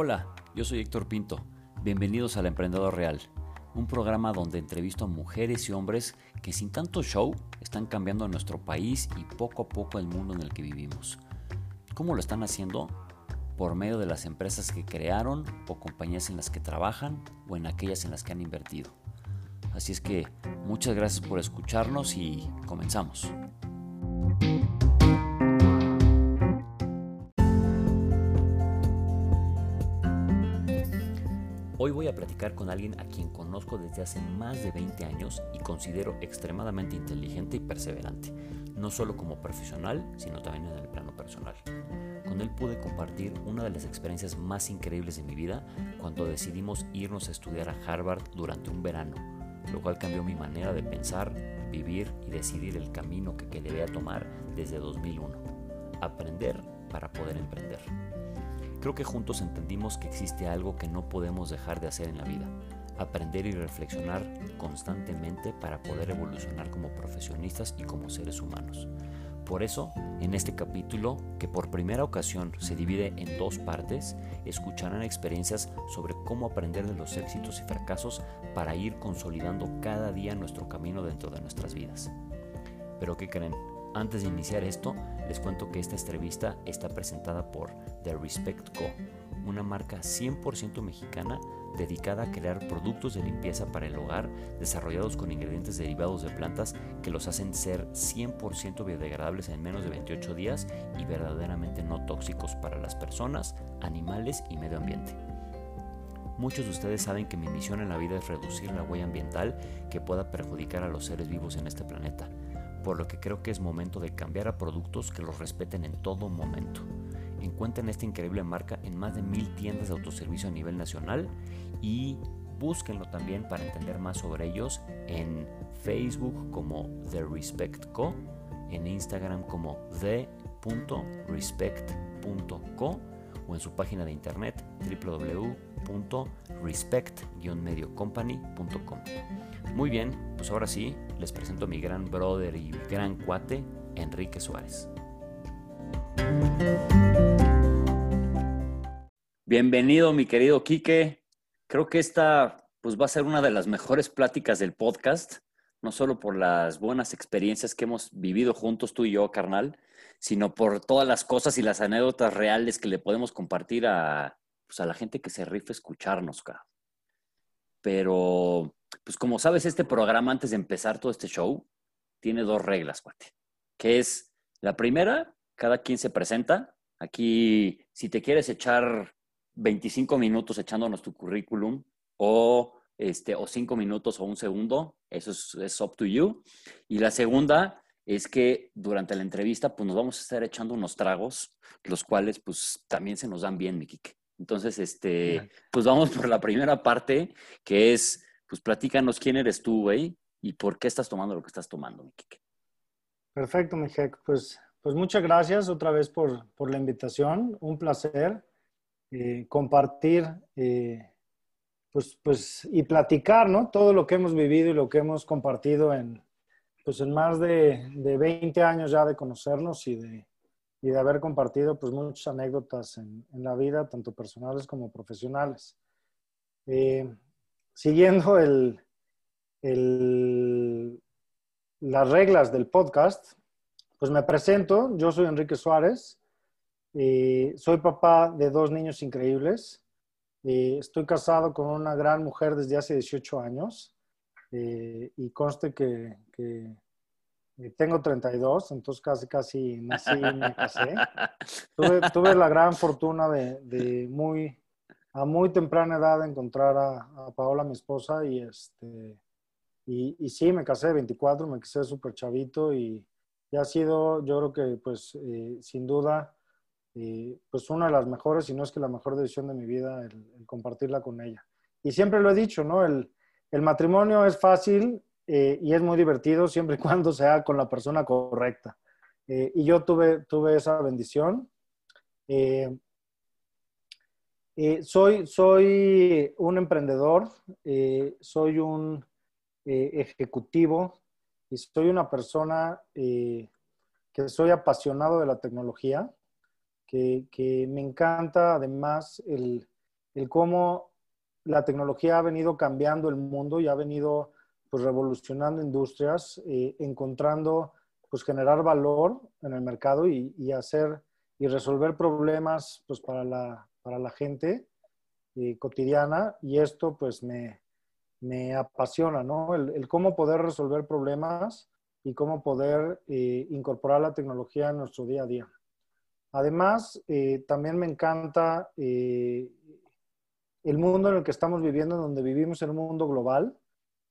Hola, yo soy Héctor Pinto. Bienvenidos al Emprendedor Real, un programa donde entrevisto a mujeres y hombres que sin tanto show están cambiando nuestro país y poco a poco el mundo en el que vivimos. ¿Cómo lo están haciendo? Por medio de las empresas que crearon o compañías en las que trabajan o en aquellas en las que han invertido. Así es que muchas gracias por escucharnos y comenzamos. Hoy voy a platicar con alguien a quien conozco desde hace más de 20 años y considero extremadamente inteligente y perseverante, no solo como profesional, sino también en el plano personal. Con él pude compartir una de las experiencias más increíbles de mi vida cuando decidimos irnos a estudiar a Harvard durante un verano, lo cual cambió mi manera de pensar, vivir y decidir el camino que, que debía tomar desde 2001. Aprender para poder emprender. Creo que juntos entendimos que existe algo que no podemos dejar de hacer en la vida, aprender y reflexionar constantemente para poder evolucionar como profesionistas y como seres humanos. Por eso, en este capítulo, que por primera ocasión se divide en dos partes, escucharán experiencias sobre cómo aprender de los éxitos y fracasos para ir consolidando cada día nuestro camino dentro de nuestras vidas. Pero ¿qué creen? Antes de iniciar esto, les cuento que esta entrevista está presentada por The Respect Co., una marca 100% mexicana dedicada a crear productos de limpieza para el hogar desarrollados con ingredientes derivados de plantas que los hacen ser 100% biodegradables en menos de 28 días y verdaderamente no tóxicos para las personas, animales y medio ambiente. Muchos de ustedes saben que mi misión en la vida es reducir la huella ambiental que pueda perjudicar a los seres vivos en este planeta por lo que creo que es momento de cambiar a productos que los respeten en todo momento. Encuentren esta increíble marca en más de mil tiendas de autoservicio a nivel nacional y búsquenlo también para entender más sobre ellos en Facebook como The Respect Co, en Instagram como the.respect.co o en su página de internet www.respect-mediocompany.com. Muy bien, pues ahora sí, les presento a mi gran brother y gran cuate, Enrique Suárez. Bienvenido, mi querido Quique. Creo que esta pues, va a ser una de las mejores pláticas del podcast, no solo por las buenas experiencias que hemos vivido juntos tú y yo, carnal, sino por todas las cosas y las anécdotas reales que le podemos compartir a, pues, a la gente que se rifa escucharnos, cara. Pero pues como sabes, este programa antes de empezar todo este show tiene dos reglas, cuate. Que es, la primera, cada quien se presenta. Aquí, si te quieres echar 25 minutos echándonos tu currículum o, este, o 5 minutos o un segundo, eso es, es up to you. Y la segunda es que durante la entrevista, pues nos vamos a estar echando unos tragos, los cuales, pues también se nos dan bien, mi Kike. Entonces, este, pues vamos por la primera parte, que es pues platícanos quién eres tú, güey, y por qué estás tomando lo que estás tomando, mi Perfecto, mi Pues, pues muchas gracias otra vez por, la invitación. Un placer eh, compartir eh, pues, pues, y platicar, ¿no? Todo lo que hemos vivido y lo que hemos compartido en, pues, en más de, de 20 años ya de conocernos y de, y de haber compartido pues, muchas anécdotas en, en la vida, tanto personales como profesionales. Eh, siguiendo el, las reglas del podcast, pues me presento. Yo soy Enrique Suárez. soy papá de dos niños increíbles. y estoy casado con una gran mujer desde hace 18 años. Y conste que, tengo 32, entonces casi, casi nací y me casé. Tuve, la gran fortuna de, de muy a muy temprana edad encontrar a, Paola, mi esposa, y este, y, y, sí, me casé 24, me casé súper chavito y, ha sido, yo creo que, pues, eh, sin duda, eh, pues una de las mejores, si no es que la mejor decisión de mi vida, el, compartirla con ella. Y siempre lo he dicho, ¿no? El, el matrimonio es fácil eh, y es muy divertido siempre y cuando sea con la persona correcta. y yo tuve, tuve esa bendición. Eh, soy, soy un emprendedor, eh, soy un eh, ejecutivo y soy una persona que soy apasionado de la tecnología, que, me encanta además el, el cómo la tecnología ha venido cambiando el mundo y ha venido pues revolucionando industrias, eh, encontrando pues generar valor en el mercado y, hacer y resolver problemas pues para la, para la gente eh, cotidiana y esto pues me, me apasiona, ¿no? El, cómo poder resolver problemas y cómo poder eh, incorporar la tecnología en nuestro día a día. Además, eh, también me encanta el mundo en el que estamos viviendo, en donde vivimos en un mundo global,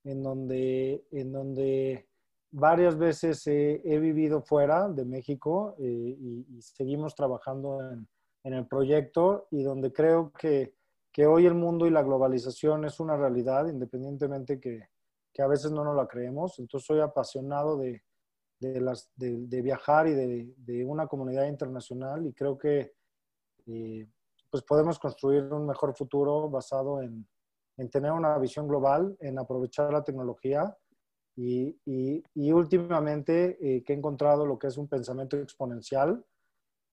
en donde, en donde varias veces he, vivido fuera de México eh, y, seguimos trabajando en, el proyecto y donde creo que, hoy el mundo y la globalización es una realidad, independientemente que, a veces no nos la creemos. Entonces soy apasionado de, de, viajar y de, una comunidad internacional y creo que eh, pues podemos construir un mejor futuro basado en, en tener una visión global, en aprovechar la tecnología y, y, últimamente eh, que he encontrado lo que es un pensamiento exponencial,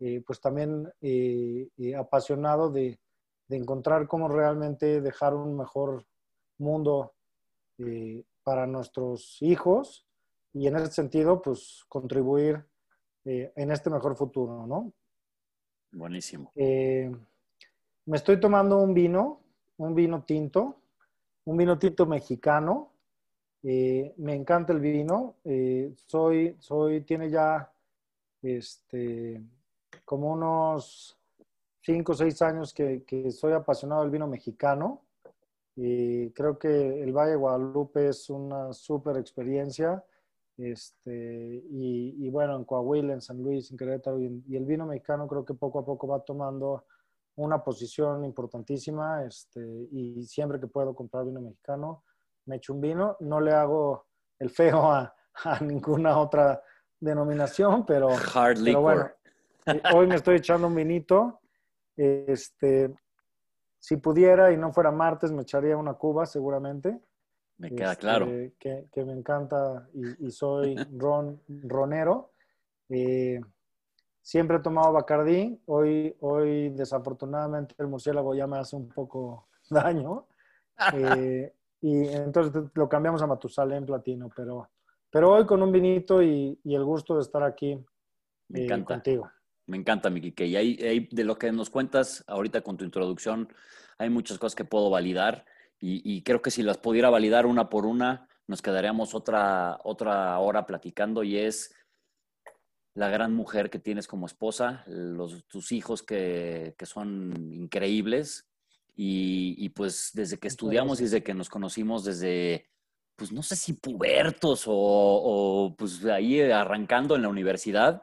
eh, pues también eh, apasionado de, de, encontrar cómo realmente dejar un mejor mundo para nuestros hijos y en ese sentido, pues contribuir en este mejor futuro, ¿no? Buenísimo. Me estoy tomando un vino, un vino tinto, un vino tinto mexicano, eh, me encanta el vino. Eh, soy, soy, tiene ya este, como unos 5 o 6 años que, que, soy apasionado del vino mexicano. Creo que el Valle de Guadalupe es una súper experiencia. Este, y, bueno, en Coahuila, en San Luis, en Querétaro, y, el vino mexicano creo que poco a poco va tomando una posición importantísima. Este, y siempre que puedo comprar vino mexicano, me echo un vino. No le hago el feo a, ninguna otra denominación, pero, Hard bueno, eh, hoy me estoy echando un vinito. Este, si pudiera y no fuera martes, me echaría una cuba seguramente. Me queda este, claro. Que, me encanta y, soy ron, ronero. Eh, siempre he tomado Bacardí. Hoy, hoy, desafortunadamente, el murciélago ya me hace un poco daño. Eh, y entonces lo cambiamos a Matusalén Platino, pero, pero hoy con un vinito y, y el gusto de estar aquí Me eh, encanta. contigo. Me encanta, Miki, que y ahí, de lo que nos cuentas ahorita con tu introducción, hay muchas cosas que puedo validar y, y, creo que si las pudiera validar una por una, nos quedaríamos otra, otra hora platicando y es la gran mujer que tienes como esposa, los, tus hijos que, que son increíbles, y, pues desde que estudiamos y desde que nos conocimos, desde, pues no sé si pubertos o, pues ahí arrancando en la universidad,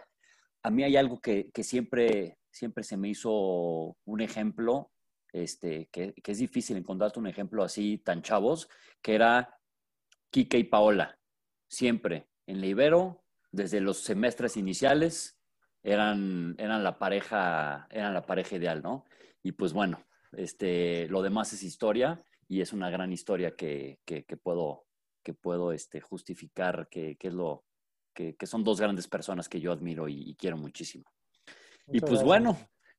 a mí hay algo que, siempre, siempre se me hizo un ejemplo, este, que, es difícil encontrarte un ejemplo así tan chavos, que era Kike y Paola. Siempre en la Ibero, desde los semestres iniciales, eran, eran, la pareja, eran la pareja ideal, ¿no? Y pues bueno, este, lo demás es historia y es una gran historia que, puedo, que puedo este, justificar que, es lo, que, son dos grandes personas que yo admiro y, quiero muchísimo. y pues bueno,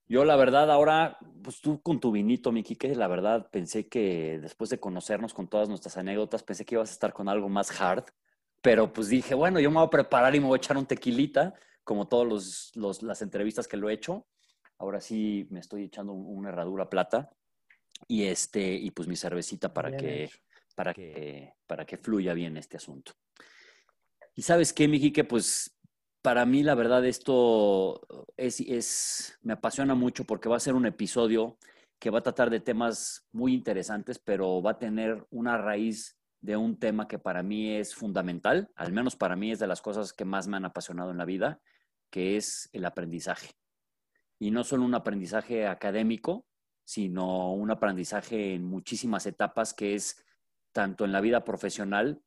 yo la verdad ahora, pues tú con tu vinito, Miki, que la verdad pensé que después de conocernos con todas nuestras anécdotas, pensé que ibas a estar con algo más hard, pero pues dije, bueno, yo me voy a preparar y me voy a echar un tequilita, como todas las entrevistas que lo he hecho. Ahora sí me estoy echando una herradura plata y este y pues mi cervecita para que para que para que fluya bien este asunto. Y sabes qué, Miki, que pues para mí la verdad esto es, es me apasiona mucho porque va a ser un episodio que va a tratar de temas muy interesantes, pero va a tener una raíz de un tema que para mí es fundamental, al menos para mí es de las cosas que más me han apasionado en la vida, que es el aprendizaje y no solo un aprendizaje académico, sino un aprendizaje en muchísimas etapas que es tanto en la vida profesional,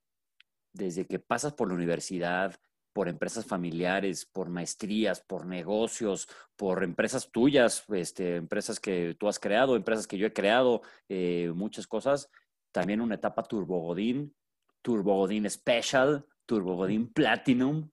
desde que pasas por la universidad, por empresas familiares, por maestrías, por negocios, por empresas tuyas, este, empresas que tú has creado, empresas que yo he creado, eh, muchas cosas. También una etapa Turbogodín, Turbogodín Special, Turbogodín Platinum.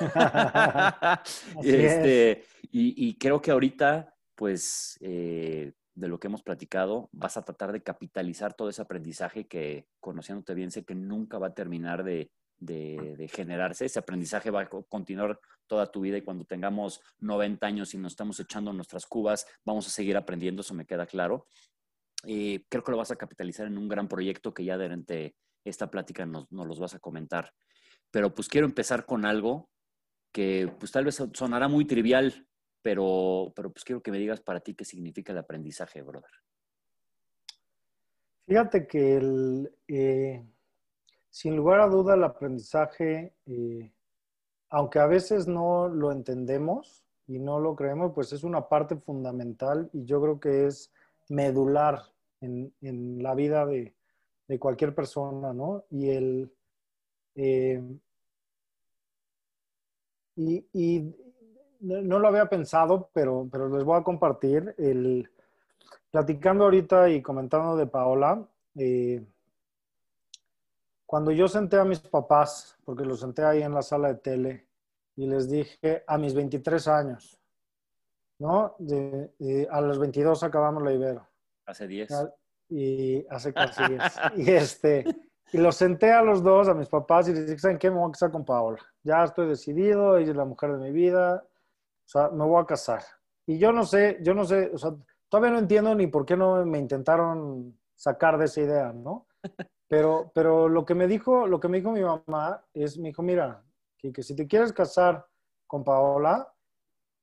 este, y, creo que ahorita, pues, eh, de lo que hemos platicado, vas a tratar de capitalizar todo ese aprendizaje que, conociéndote bien, sé que nunca va a terminar de, de, generarse. Ese aprendizaje va a continuar toda tu vida y cuando tengamos 90 años y nos estamos echando nuestras cubas, vamos a seguir aprendiendo, eso me queda claro. Eh, creo que lo vas a capitalizar en un gran proyecto que ya durante esta plática nos, nos los vas a comentar. Pero pues quiero empezar con algo que pues tal vez sonará muy trivial, pero, pero pues quiero que me digas para ti qué significa el aprendizaje, brother. Fíjate que el, eh, sin lugar a duda el aprendizaje, eh, aunque a veces no lo entendemos y no lo creemos, pues es una parte fundamental y yo creo que es medular en, en la vida de, de, cualquier persona, ¿no? Y el... Eh, y, no lo había pensado, pero, pero les voy a compartir. El, platicando ahorita y comentando de Paola, eh, cuando yo senté a mis papás, porque los senté ahí en la sala de tele, y les dije a mis 23 años, ¿no? a los 22 acabamos la Ibero. Hace 10. Y hace casi 10. y, este, y los senté a los dos, a mis papás, y les dije, ¿saben qué? Me voy a casar con Paola. Ya estoy decidido, ella es la mujer de mi vida, o sea, me voy a casar. Y yo no sé, yo no sé, o sea, todavía no entiendo ni por qué no me intentaron sacar de esa idea, ¿no? Pero, pero lo que me dijo, lo que me dijo mi mamá es, me dijo, mira, que, que si te quieres casar con Paola,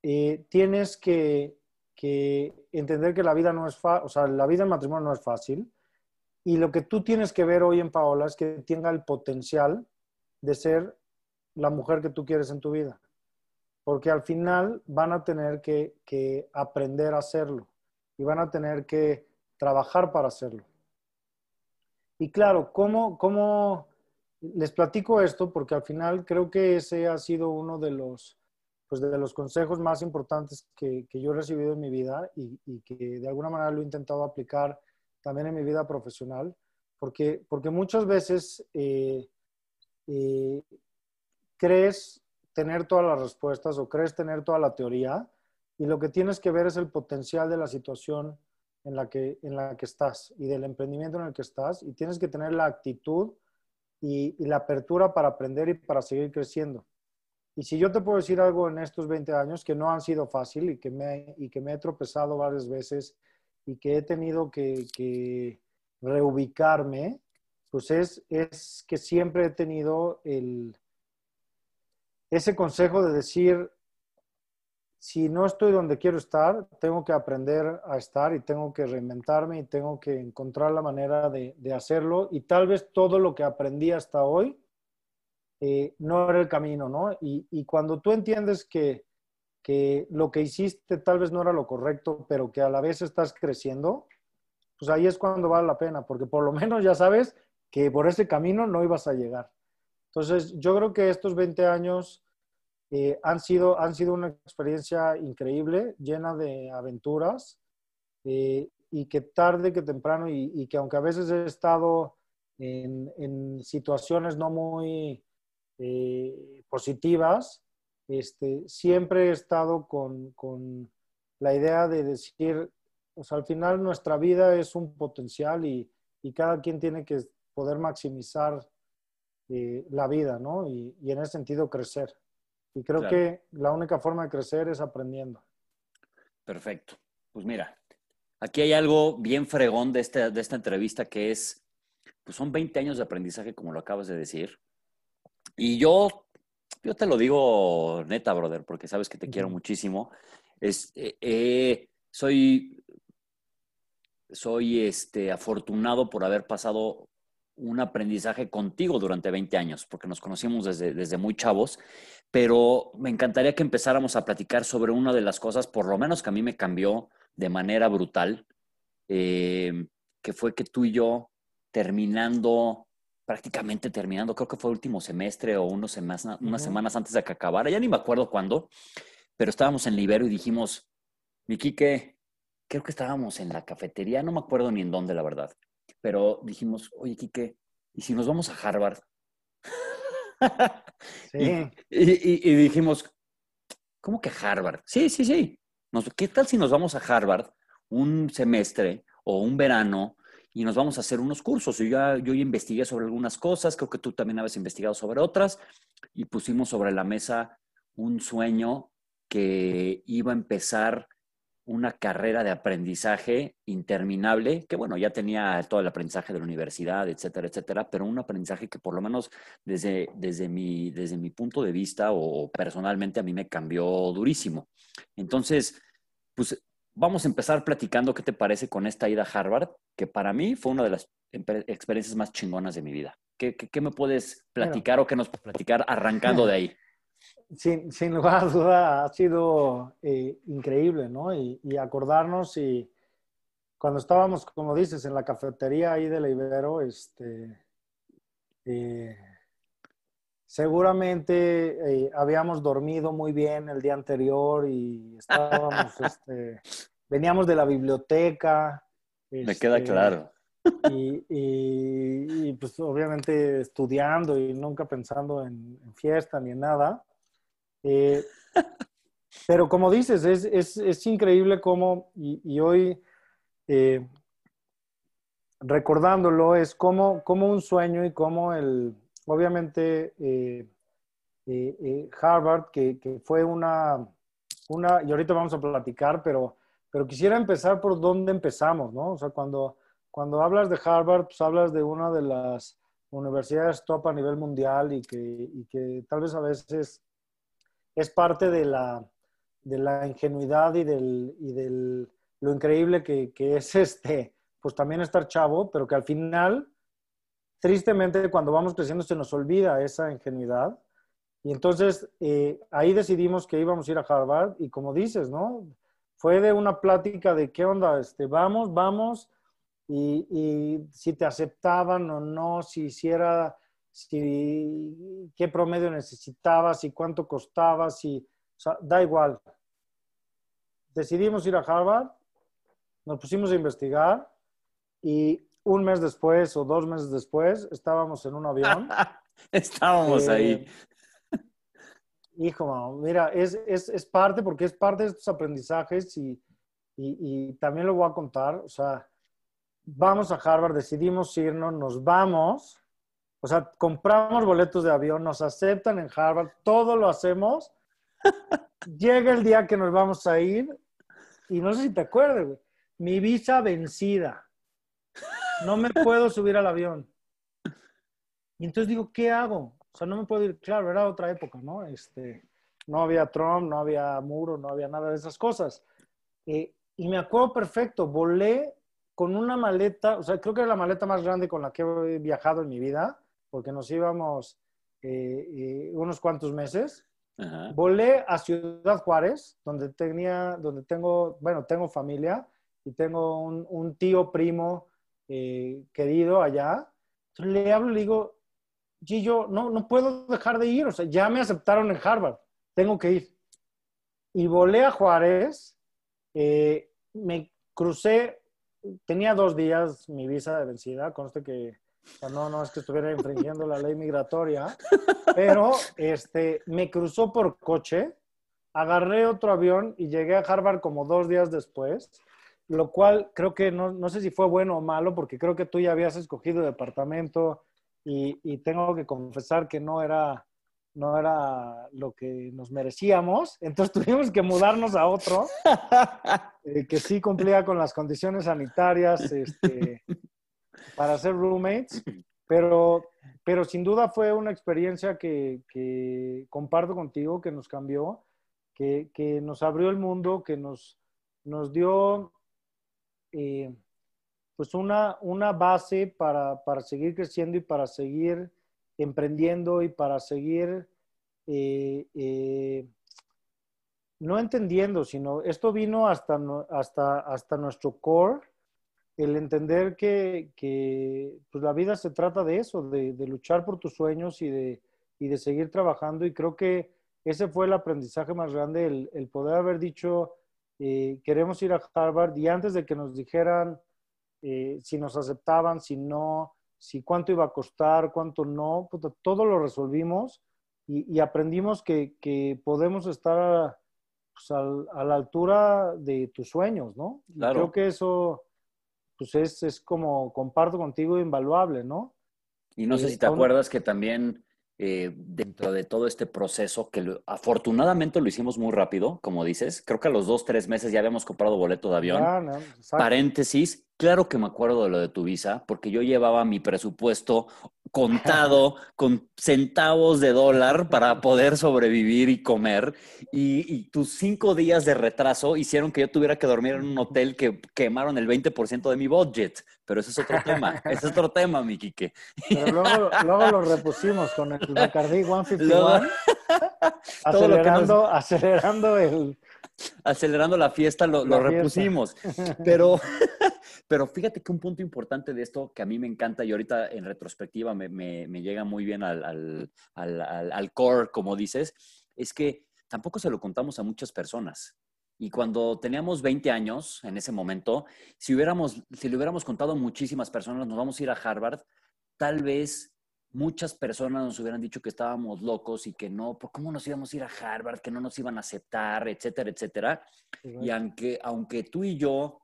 eh, tienes que, que, entender que la vida no es fácil, o sea, la vida en matrimonio no es fácil. Y lo que tú tienes que ver hoy en Paola es que tenga el potencial de ser la mujer que tú quieres en tu vida porque al final van a tener que, aprender a hacerlo y van a tener que trabajar para hacerlo. Y claro, ¿cómo, ¿cómo, les platico esto? Porque al final creo que ese ha sido uno de los, pues de los consejos más importantes que, yo he recibido en mi vida y, que de alguna manera lo he intentado aplicar también en mi vida profesional, porque, porque muchas veces eh, eh, crees tener todas las respuestas o crees tener toda la teoría y lo que tienes que ver es el potencial de la situación en la que, en la que estás y del emprendimiento en el que estás y tienes que tener la actitud y, la apertura para aprender y para seguir creciendo. Y si yo te puedo decir algo en estos 20 años que no han sido fácil y que me, y que me he tropezado varias veces y que he tenido que, que reubicarme, pues es, es que siempre he tenido el, ese consejo de decir, si no estoy donde quiero estar, tengo que aprender a estar y tengo que reinventarme y tengo que encontrar la manera de, hacerlo. Y tal vez todo lo que aprendí hasta hoy eh, no era el camino, ¿no? Y, cuando tú entiendes que, que, lo que hiciste tal vez no era lo correcto, pero que a la vez estás creciendo, pues ahí es cuando vale la pena, porque por lo menos ya sabes que por ese camino no ibas a llegar. Entonces, yo creo que estos 20 años eh, han, sido, han sido una experiencia increíble, llena de aventuras, eh, y que tarde que temprano, y, que aunque a veces he estado en, situaciones no muy eh, positivas, este, siempre he estado con, con, la idea de decir, pues al final nuestra vida es un potencial y, y cada quien tiene que poder maximizar la vida, ¿no? Y, y, en ese sentido crecer. Y creo que la única forma de crecer es aprendiendo. Perfecto. Pues mira, aquí hay algo bien fregón de esta, de esta entrevista que es, pues son 20 años de aprendizaje, como lo acabas de decir. Y yo, yo te lo digo neta, brother, porque sabes que te quiero muchísimo. Es, eh, eh, soy, soy este, afortunado por haber pasado un aprendizaje contigo durante 20 años, porque nos conocimos desde, desde muy chavos, pero me encantaría que empezáramos a platicar sobre una de las cosas, por lo menos que a mí me cambió de manera brutal, eh, que fue que tú y yo terminando, prácticamente terminando, creo que fue el último semestre o unos semanas, unas semanas antes de que acabara, ya ni me acuerdo cuándo, pero estábamos en Libero y dijimos, mi Quique, creo que estábamos en la cafetería, no me acuerdo ni en dónde, la verdad pero dijimos, oye, Quique, ¿y si nos vamos a Harvard? sí. y, dijimos, ¿cómo que Harvard? Sí, sí, sí. ¿Qué tal si nos vamos a Harvard? un semestre o un verano y nos vamos a hacer unos cursos. Yo ya, yo investigué sobre algunas cosas, creo que tú también habías investigado sobre otras y pusimos sobre la mesa un sueño que iba a empezar una carrera de aprendizaje interminable, que bueno, ya tenía todo el aprendizaje de la universidad, etcétera, etcétera, pero un aprendizaje que por lo menos desde, desde, mi, desde mi punto de vista o personalmente a mí me cambió durísimo. Entonces, pues vamos a empezar platicando qué te parece con esta ida a Harvard, que para mí fue una de las experiencias más chingonas de mi vida. ¿Qué, qué, me puedes platicar o qué nos puedes platicar arrancando de ahí? Sin, sin lugar a duda ha sido eh, increíble, ¿no? Y, y, acordarnos y cuando estábamos, como dices, en la cafetería ahí de la Ibero, este, eh, seguramente eh, habíamos dormido muy bien el día anterior y estábamos, este, veníamos de la biblioteca. Me queda este, claro. Y, y, pues obviamente estudiando y nunca pensando en, en fiesta ni en nada. Eh, pero como dices, es, es, es increíble cómo, y, y hoy eh, recordándolo, es como, como un sueño y como el, obviamente, eh, Harvard, que, que, fue una, una, y ahorita vamos a platicar, pero, pero quisiera empezar por dónde empezamos, ¿no? O sea, cuando, cuando hablas de Harvard, pues hablas de una de las universidades top a nivel mundial y que, y que tal vez a veces es parte de la, de la ingenuidad y del, y del lo increíble que, que, es este, pues también estar chavo, pero que al final, tristemente, cuando vamos creciendo se nos olvida esa ingenuidad. Y entonces eh, ahí decidimos que íbamos a ir a Harvard y como dices, ¿no? Fue de una plática de qué onda, este, vamos, vamos, y, y si te aceptaban o no, si hiciera si, qué promedio necesitabas, y cuánto costaba, si, o sea, da igual. Decidimos ir a Harvard, nos pusimos a investigar y un mes después o dos meses después estábamos en un avión. estábamos eh, ahí. Hijo, mira, es, es, es, parte porque es parte de estos aprendizajes y, y, y también lo voy a contar. O sea, vamos a Harvard, decidimos irnos, nos vamos o sea, compramos boletos de avión, nos aceptan en Harvard, todo lo hacemos. Llega el día que nos vamos a ir y no sé si te acuerdas, güey. Mi visa vencida. No me puedo subir al avión. Y entonces digo, ¿qué hago? O sea, no me puedo ir. Claro, era otra época, ¿no? Este, no había Trump, no había muro, no había nada de esas cosas. Eh, y me acuerdo perfecto, volé con una maleta, o sea, creo que era la maleta más grande con la que he viajado en mi vida porque nos íbamos eh, eh, unos cuantos meses. Volé a Ciudad Juárez, donde tenía, donde tengo, bueno, tengo familia y tengo un, tío primo eh, querido allá. Entonces le hablo y le digo, Gillo, no, no puedo dejar de ir, o sea, ya me aceptaron en Harvard, tengo que ir. Y volé a Juárez, me crucé, tenía dos días mi visa de vencida, conste que no, no es que estuviera infringiendo la ley migratoria, pero este, me cruzó por coche, agarré otro avión y llegué a Harvard como dos días después, lo cual creo que no, no sé si fue bueno o malo, porque creo que tú ya habías escogido departamento y, y tengo que confesar que no era, no era lo que nos merecíamos, entonces tuvimos que mudarnos a otro eh, que sí cumplía con las condiciones sanitarias este, para ser roommates, pero, pero sin duda fue una experiencia que, que comparto contigo, que nos cambió, que, que, nos abrió el mundo, que nos, nos dio eh, pues una, una base para, para, seguir creciendo y para seguir emprendiendo y para seguir eh, eh, no entendiendo, sino esto vino hasta, hasta, hasta nuestro core el entender que, que pues la vida se trata de eso, de, de luchar por tus sueños y de, y de, seguir trabajando. Y creo que ese fue el aprendizaje más grande, el, el poder haber dicho, eh, queremos ir a Harvard y antes de que nos dijeran eh, si nos aceptaban, si no, si cuánto iba a costar, cuánto no, todo lo resolvimos y, y aprendimos que, que, podemos estar pues, a la altura de tus sueños, ¿no? Creo que eso, pues es, es como, comparto contigo, invaluable, ¿no? Y no sé si te acuerdas que también eh, dentro de todo este proceso, que afortunadamente lo hicimos muy rápido, como dices, creo que a los dos, tres meses ya habíamos comprado boleto de avión. Paréntesis, claro que me acuerdo de lo de tu visa, porque yo llevaba mi presupuesto contado con centavos de dólar para poder sobrevivir y comer. Y, tus cinco días de retraso hicieron que yo tuviera que dormir en un hotel que quemaron el 20% de mi budget. Pero ese es otro tema. ese es otro tema, mi Quique. Pero luego, lo repusimos con el Bacardi 151. acelerando, acelerando el, acelerando la fiesta, lo, repusimos. Pero, pero fíjate que un punto importante de esto que a mí me encanta y ahorita en retrospectiva me, llega muy bien al, al, core, como dices, es que tampoco se lo contamos a muchas personas. Y cuando teníamos 20 años, en ese momento, si, hubiéramos, si le hubiéramos contado a muchísimas personas, nos vamos a ir a Harvard, tal vez muchas personas nos hubieran dicho que estábamos locos y que no, ¿por cómo nos íbamos a ir a Harvard? Que no nos iban a aceptar, etcétera, etcétera. Y aunque, aunque tú y yo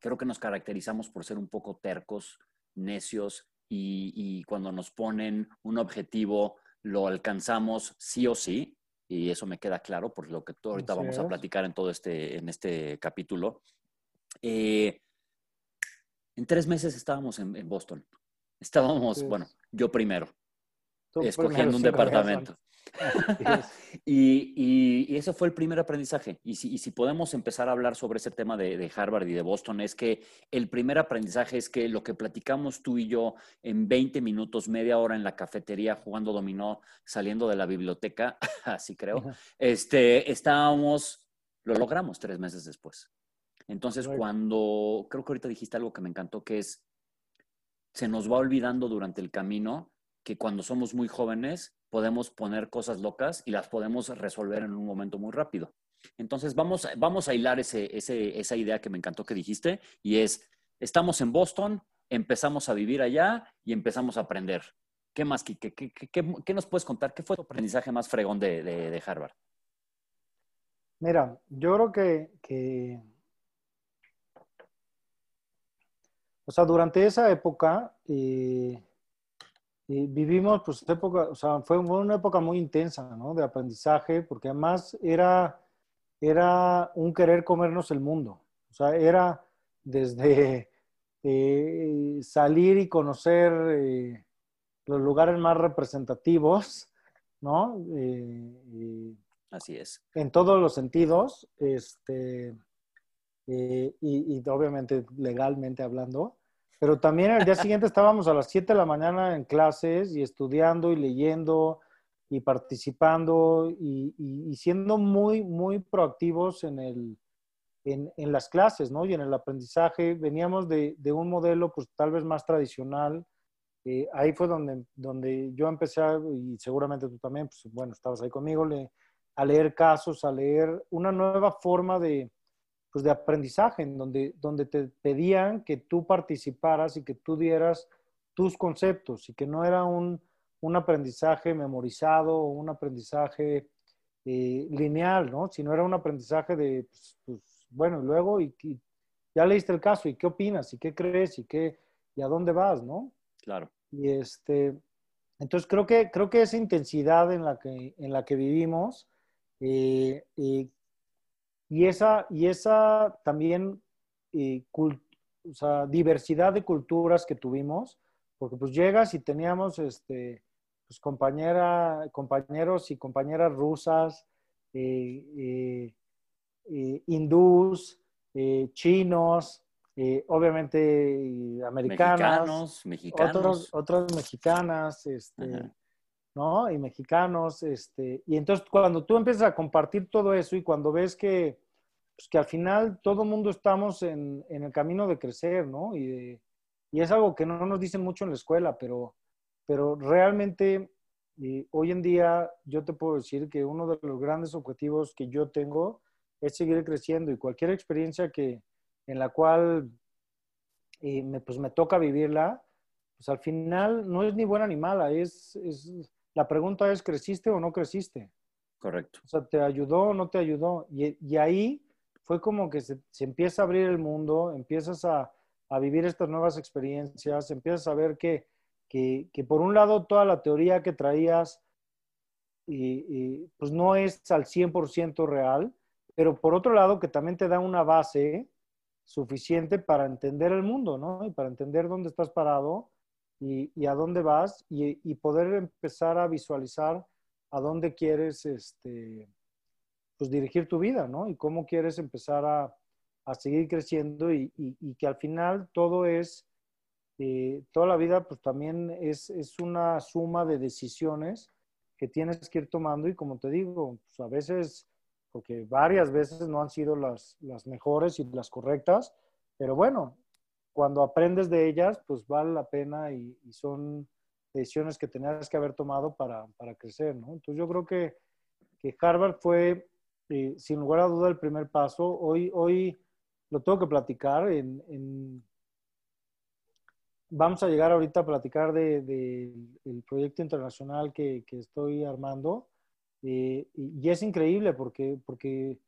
creo que nos caracterizamos por ser un poco tercos, necios y, cuando nos ponen un objetivo lo alcanzamos sí o sí. Y eso me queda claro por lo que ahorita vamos a platicar en todo este, en este capítulo. Eh, en tres meses estábamos en Boston. Estábamos, bueno, yo primero, escogiendo un departamento. y, y, eso fue el primer aprendizaje. Y si, y si, podemos empezar a hablar sobre ese tema de, de, Harvard y de Boston, es que el primer aprendizaje es que lo que platicamos tú y yo en 20 minutos, media hora en la cafetería jugando dominó, saliendo de la biblioteca, así creo, este, estábamos, lo logramos tres meses después. Entonces, cuando, creo que ahorita dijiste algo que me encantó, que es, se nos va olvidando durante el camino que cuando somos muy jóvenes podemos poner cosas locas y las podemos resolver en un momento muy rápido. Entonces vamos, vamos a hilar ese, esa idea que me encantó que dijiste y es, estamos en Boston, empezamos a vivir allá y empezamos a aprender. ¿Qué más, ¿Qué, qué, nos puedes contar? ¿Qué fue tu aprendizaje más fregón de, de, Harvard? Mira, yo creo que, que O sea, durante esa época eh, eh, vivimos, pues, época, o sea, fue una época muy intensa, ¿no? De aprendizaje, porque además era, era un querer comernos el mundo. O sea, era desde eh, salir y conocer los lugares más representativos, ¿no? Así es. En todos los sentidos, este, y, y, obviamente legalmente hablando. Pero también el día siguiente estábamos a las 7 de la mañana en clases y estudiando y leyendo y participando y, siendo muy, muy proactivos en, el, en, en, las clases, ¿no? Y en el aprendizaje. Veníamos de, de un modelo, pues tal vez más tradicional. Eh, ahí fue donde, donde yo empecé, y seguramente tú también, pues bueno, estabas ahí conmigo, a leer casos, a leer una nueva forma de, pues, de aprendizaje, en donde, donde te pedían que tú participaras y que tú dieras tus conceptos y que no era un, un aprendizaje memorizado o un aprendizaje eh, lineal, ¿no? Sino era un aprendizaje de, pues, pues bueno, luego y, ya leíste el caso y qué opinas y qué crees y qué y a dónde vas, ¿no? Claro. Y este, entonces creo que creo que esa intensidad en la que en la que vivimos eh, eh, y esa, y esa también eh, o sea, diversidad de culturas que tuvimos, porque pues llegas y teníamos este, pues compañera, compañeros y compañeras rusas, eh, eh, hindús, chinos, obviamente americanos, mexicanos, Otros, otras mexicanas, este, ¿no? Y mexicanos, este, y entonces cuando tú empiezas a compartir todo eso y cuando ves que, pues que al final todo mundo estamos en, en, el camino de crecer, ¿no? Y, y, es algo que no nos dicen mucho en la escuela, pero, pero realmente hoy en día yo te puedo decir que uno de los grandes objetivos que yo tengo es seguir creciendo y cualquier experiencia que, en la cual eh, me, pues me toca vivirla, pues al final no es ni buena ni mala, es la pregunta es, ¿creciste o no creciste? Correcto. O sea, ¿te ayudó o no te ayudó? Y, y ahí fue como que se, se, empieza a abrir el mundo, empiezas a, a, vivir estas nuevas experiencias, empiezas a ver que, que, que por un lado toda la teoría que traías y, y, pues no es al 100% real, pero por otro lado que también te da una base suficiente para entender el mundo, ¿no? Y para entender dónde estás parado y, y a dónde vas y, poder empezar a visualizar a dónde quieres este, pues, dirigir tu vida, ¿no? Y cómo quieres empezar a, a seguir creciendo y, y, que al final todo es, eh, toda la vida pues también es, es, una suma de decisiones que tienes que ir tomando y como te digo, pues, a veces, porque varias veces no han sido las, las mejores y las correctas, pero bueno, cuando aprendes de ellas, pues vale la pena y, son decisiones que tenías que haber tomado para, para crecer, ¿no? Entonces yo creo que, que Harvard fue, eh, sin lugar a duda, el primer paso. Hoy, hoy lo tengo que platicar. Vamos a llegar ahorita a platicar del de, de proyecto internacional que, que estoy armando. Eh, y, y, es increíble porque, porque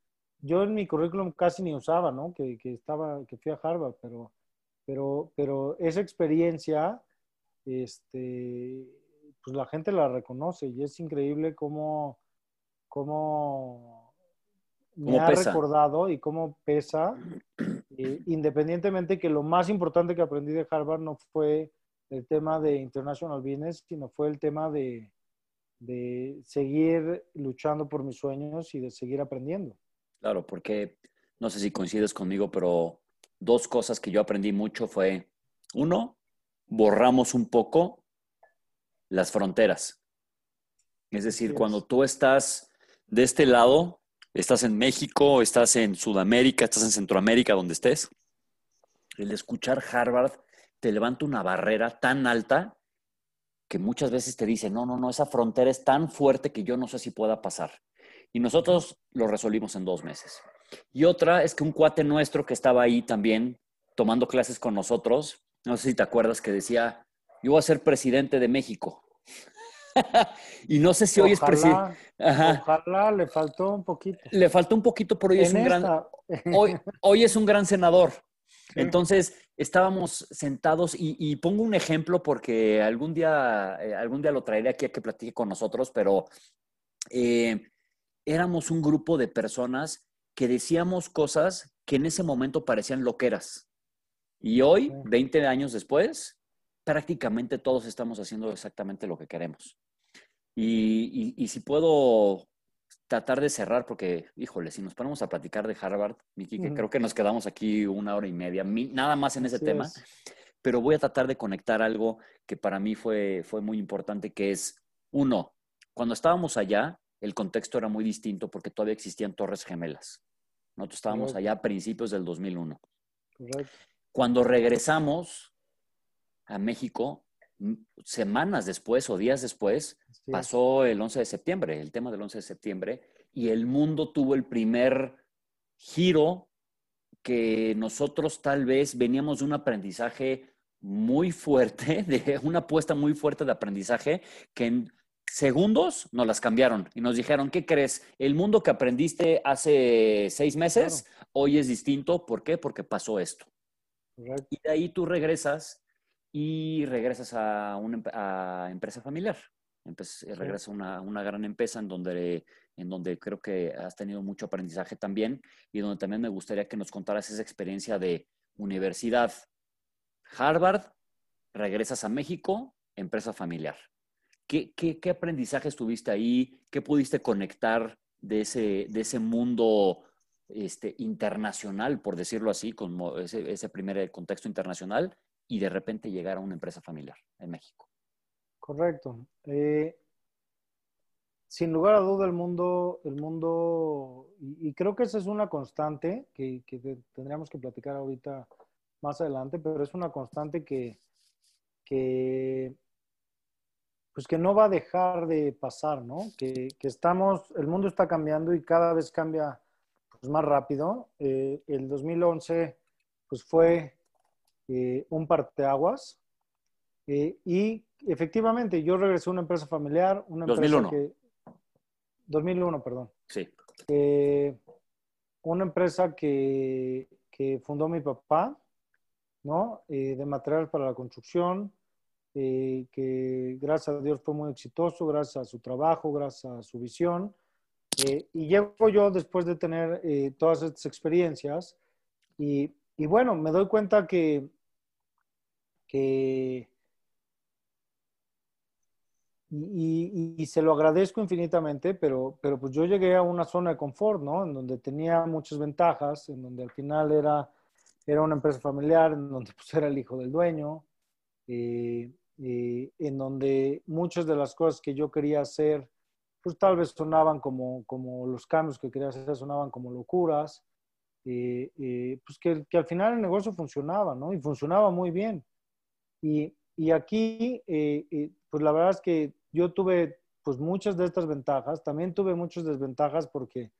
yo en mi currículum casi ni usaba, ¿no? Que, que, estaba, que fui a Harvard, pero, pero, pero esa experiencia este, pues la gente la reconoce y es increíble cómo, cómo me ha pesa? recordado y cómo pesa, eh, independientemente que lo más importante que aprendí de Harvard no fue el tema de International Business, sino fue el tema de, de seguir luchando por mis sueños y de seguir aprendiendo. Claro, porque no sé si coincides conmigo, pero dos cosas que yo aprendí mucho fue, uno, borramos un poco las fronteras. Es decir, cuando tú estás de este lado, estás en México, estás en Sudamérica, estás en Centroamérica, donde estés, el escuchar Harvard te levanta una barrera tan alta que muchas veces te dice, no, no, no, esa frontera es tan fuerte que yo no sé si pueda pasar. Y nosotros lo resolvimos en dos meses. Y otra es que un cuate nuestro que estaba ahí también tomando clases con nosotros, no sé si te acuerdas que decía, yo voy a ser presidente de México. y no sé si ojalá, hoy es presidente. Ojalá le faltó un poquito. Le faltó un poquito, pero hoy en es un esta. gran. Hoy, hoy, es un gran senador. Entonces, estábamos sentados y, y, pongo un ejemplo porque algún día, eh, algún día lo traeré aquí a que platique con nosotros, pero eh, éramos un grupo de personas que decíamos cosas que en ese momento parecían loqueras. Y hoy, 20 años después, prácticamente todos estamos haciendo exactamente lo que queremos. Y, y, y, si puedo tratar de cerrar, porque, híjole, si nos ponemos a platicar de Harvard, Miki, que uh -huh. creo que nos quedamos aquí una hora y media, nada más en ese Así tema, es. pero voy a tratar de conectar algo que para mí fue, fue muy importante, que es, uno, cuando estábamos allá, el contexto era muy distinto porque todavía existían torres gemelas. Nosotros estábamos Correcto. allá a principios del 2001. Correcto. Cuando regresamos a México, semanas después o días después, sí. pasó el 11 de septiembre, el tema del 11 de septiembre, y el mundo tuvo el primer giro que nosotros tal vez veníamos de un aprendizaje muy fuerte, de una apuesta muy fuerte de aprendizaje, que en segundos nos las cambiaron y nos dijeron, ¿qué crees? El mundo que aprendiste hace seis meses, claro. hoy es distinto. ¿Por qué? Porque pasó esto. Y de ahí tú regresas y regresas a una a empresa familiar. Regresas a una, una, gran empresa en donde, en donde creo que has tenido mucho aprendizaje también y donde también me gustaría que nos contaras esa experiencia de universidad, Harvard, regresas a México, empresa familiar. ¿Qué, qué, qué aprendizajes tuviste ahí? ¿Qué pudiste conectar de ese, de ese mundo este, internacional, por decirlo así, con ese, ese, primer contexto internacional, y de repente llegar a una empresa familiar en México. Correcto. Eh, sin lugar a duda, el mundo, el mundo y, y, creo que esa es una constante que, que, tendríamos que platicar ahorita más adelante, pero es una constante que, que pues que no va a dejar de pasar, ¿no? Que, que estamos, el mundo está cambiando y cada vez cambia pues, más rápido. Eh, el 2011 pues fue eh, un parteaguas eh, y efectivamente yo regresé a una empresa familiar, una 2001. empresa que 2001, perdón. Sí. una empresa que, que, fundó mi papá, ¿no? de materiales para la construcción, que gracias a Dios fue muy exitoso, gracias a su trabajo, gracias a su visión. y llego yo después de tener todas estas experiencias y, y, bueno, me doy cuenta que, que y, se lo agradezco infinitamente, pero, pero pues yo llegué a una zona de confort, ¿no? En donde tenía muchas ventajas, en donde al final era, era una empresa familiar, en donde pues era el hijo del dueño, eh, eh, en donde muchas de las cosas que yo quería hacer, pues tal vez sonaban como, como los cambios que quería hacer, sonaban como locuras, eh, pues que, al final el negocio funcionaba, ¿no? Y funcionaba muy bien. Y, y aquí, pues la verdad es que yo tuve pues muchas de estas ventajas, también tuve muchas desventajas porque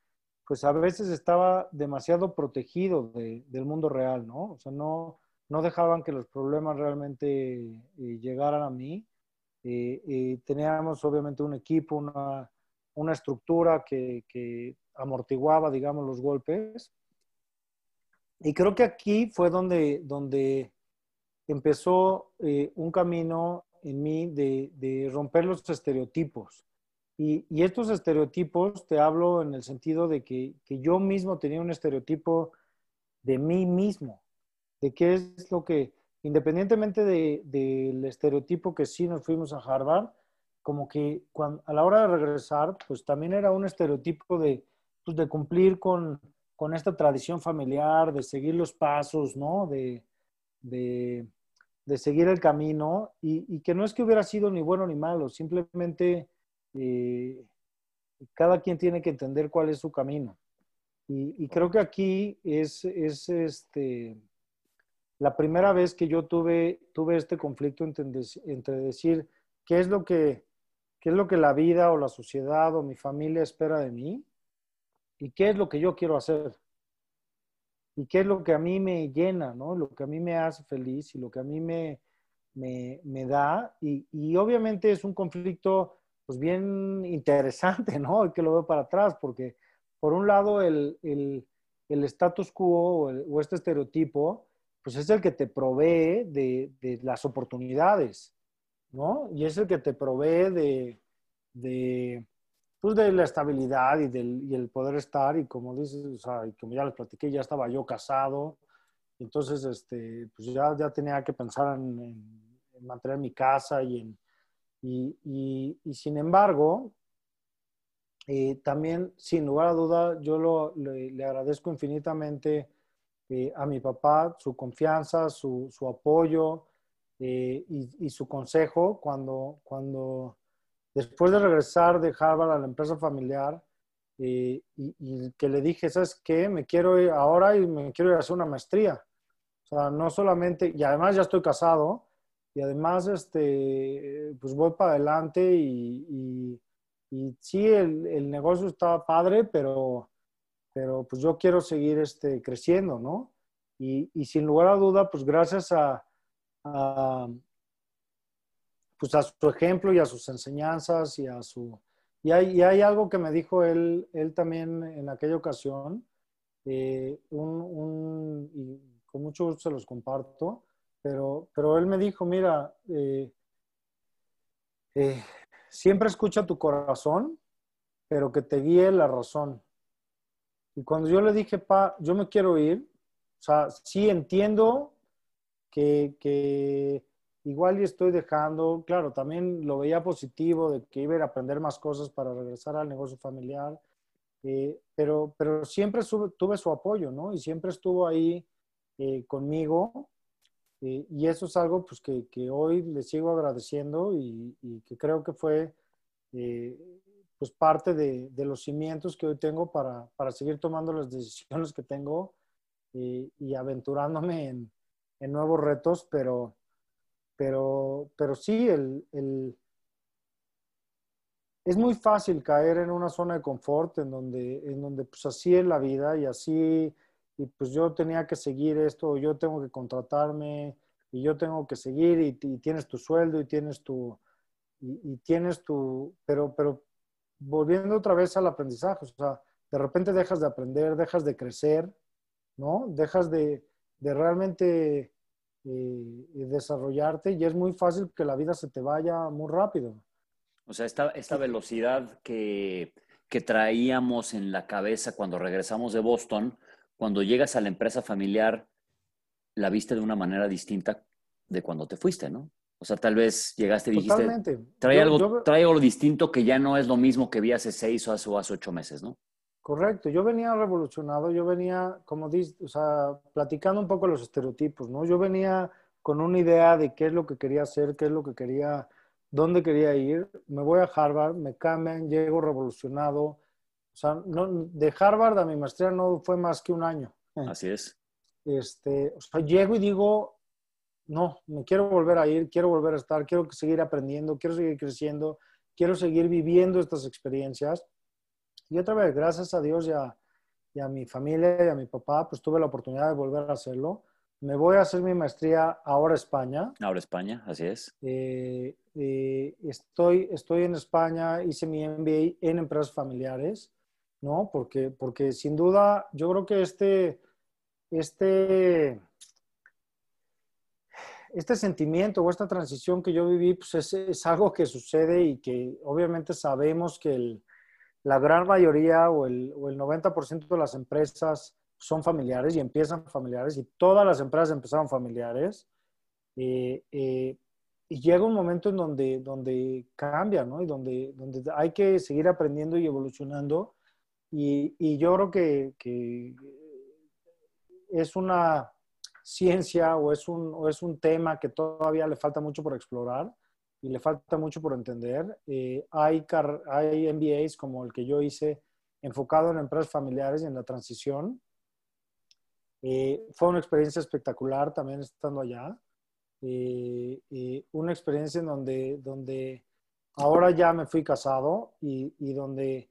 pues a veces estaba demasiado protegido del mundo real, ¿no? O sea, no, no dejaban que los problemas realmente eh, llegaran a mí. Eh, eh, teníamos obviamente un equipo, una, una estructura que, que, amortiguaba, digamos, los golpes. Y creo que aquí fue donde, donde empezó un camino en mí de, romper los estereotipos. Y, estos estereotipos te hablo en el sentido de que, yo mismo tenía un estereotipo de mí mismo, de qué es lo que, independientemente del estereotipo que sí nos fuimos a Harvard, como que cuando, a la hora de regresar, pues también era un estereotipo de, pues, de cumplir con, con, esta tradición familiar, de seguir los pasos, ¿no? de, de seguir el camino y, que no es que hubiera sido ni bueno ni malo, simplemente eh, cada quien tiene que entender cuál es su camino. Y, creo que aquí es, es, este, la primera vez que yo tuve, tuve este conflicto entre, entre decir qué es, lo que, qué es lo que la vida o la sociedad o mi familia espera de mí y qué es lo que yo quiero hacer y qué es lo que a mí me llena, ¿no? Lo que a mí me hace feliz y lo que a mí me, me, me da. Y, y, obviamente es un conflicto pues bien interesante, ¿no? Que lo veo para atrás, porque por un lado el, el, el status quo o, este estereotipo, pues es el que te provee de, las oportunidades, ¿no? Y es el que te provee de, pues de la estabilidad y, del, el poder estar, y como dices, o sea, y como ya les platiqué, ya estaba yo casado, entonces, este, pues ya, ya tenía que pensar en, mantener mi casa y y, y, sin embargo, eh, también, sin lugar a duda, yo lo, le, agradezco infinitamente eh, a mi papá su confianza, su, su apoyo eh, y, y, su consejo cuando, cuando Después de regresar de Harvard a la empresa familiar y, que le dije, ¿sabes qué? Me quiero ir ahora y me quiero ir a hacer una maestría. O sea, no solamente, y además ya estoy casado, y además, este, pues voy para adelante y, y, sí, el, el, negocio está padre, pero, pero pues yo quiero seguir este, creciendo, ¿no? Y, y sin lugar a duda, pues gracias a, a, pues a su ejemplo y a sus enseñanzas y a su... Y hay, hay algo que me dijo él, él también en aquella ocasión, eh, un, y con mucho gusto se los comparto, pero, pero él me dijo, mira, eh, eh, siempre escucha tu corazón, pero que te guíe la razón. Y cuando yo le dije, pa, yo me quiero ir, o sea, sí entiendo que, que igual y estoy dejando, claro, también lo veía positivo de que iba a, aprender más cosas para regresar al negocio familiar, eh, pero, pero siempre tuve su apoyo, ¿no? Y siempre estuvo ahí eh, conmigo. Eh, y eso es algo pues, que, que, hoy le sigo agradeciendo y, y que creo que fue pues parte de, de, los cimientos que hoy tengo para, para seguir tomando las decisiones que tengo y aventurándome en, nuevos retos, pero, pero, pero sí, el, el, es muy fácil caer en una zona de confort en donde, en donde pues así es la vida y así, y pues yo tenía que seguir esto, yo tengo que contratarme y yo tengo que seguir y, tienes tu sueldo y tienes tu, y, tienes tu, pero, pero volviendo otra vez al aprendizaje, o sea, de repente dejas de aprender, dejas de crecer, ¿no? Dejas de, de realmente eh, desarrollarte y es muy fácil que la vida se te vaya muy rápido. O sea, esta, esta velocidad que, que traíamos en la cabeza cuando regresamos de Boston, cuando llegas a la empresa familiar, la viste de una manera distinta de cuando te fuiste, ¿no? O sea, tal vez llegaste y dijiste, trae, algo, trae algo distinto que ya no es lo mismo que vi hace seis o hace, hace ocho meses, ¿no? Correcto, yo venía revolucionado, yo venía, como dices, o sea, platicando un poco los estereotipos, ¿no? Yo venía con una idea de qué es lo que quería hacer, qué es lo que quería, dónde quería ir. Me voy a Harvard, me cambian, llego revolucionado. O sea, no, de Harvard a mi maestría no fue más que un año. Así es. Este, o sea, llego y digo, no, me quiero volver a ir, quiero volver a estar, quiero seguir aprendiendo, quiero seguir creciendo, quiero seguir viviendo estas experiencias. Y otra vez, gracias a Dios y a, mi familia y a mi papá, pues tuve la oportunidad de volver a hacerlo. Me voy a hacer mi maestría ahora España. Ahora España, así es. Eh, eh, estoy, estoy en España, hice mi MBA en empresas familiares, ¿no? Porque, porque sin duda yo creo que este, este, este sentimiento o esta transición que yo viví, pues es, es algo que sucede y que obviamente sabemos que el, la gran mayoría o el, o el 90% de las empresas son familiares y empiezan familiares y todas las empresas empezaron familiares. Eh, eh, y llega un momento en donde, donde cambia, ¿no? Y donde, donde hay que seguir aprendiendo y evolucionando. Y, y yo creo que, que, es una ciencia o es, un, es un tema que todavía le falta mucho por explorar y le falta mucho por entender. Eh, hay, hay MBAs como el que yo hice enfocado en empresas familiares y en la transición. Eh, fue una experiencia espectacular también estando allá. Eh, una experiencia en donde, donde ahora ya me fui casado y, y donde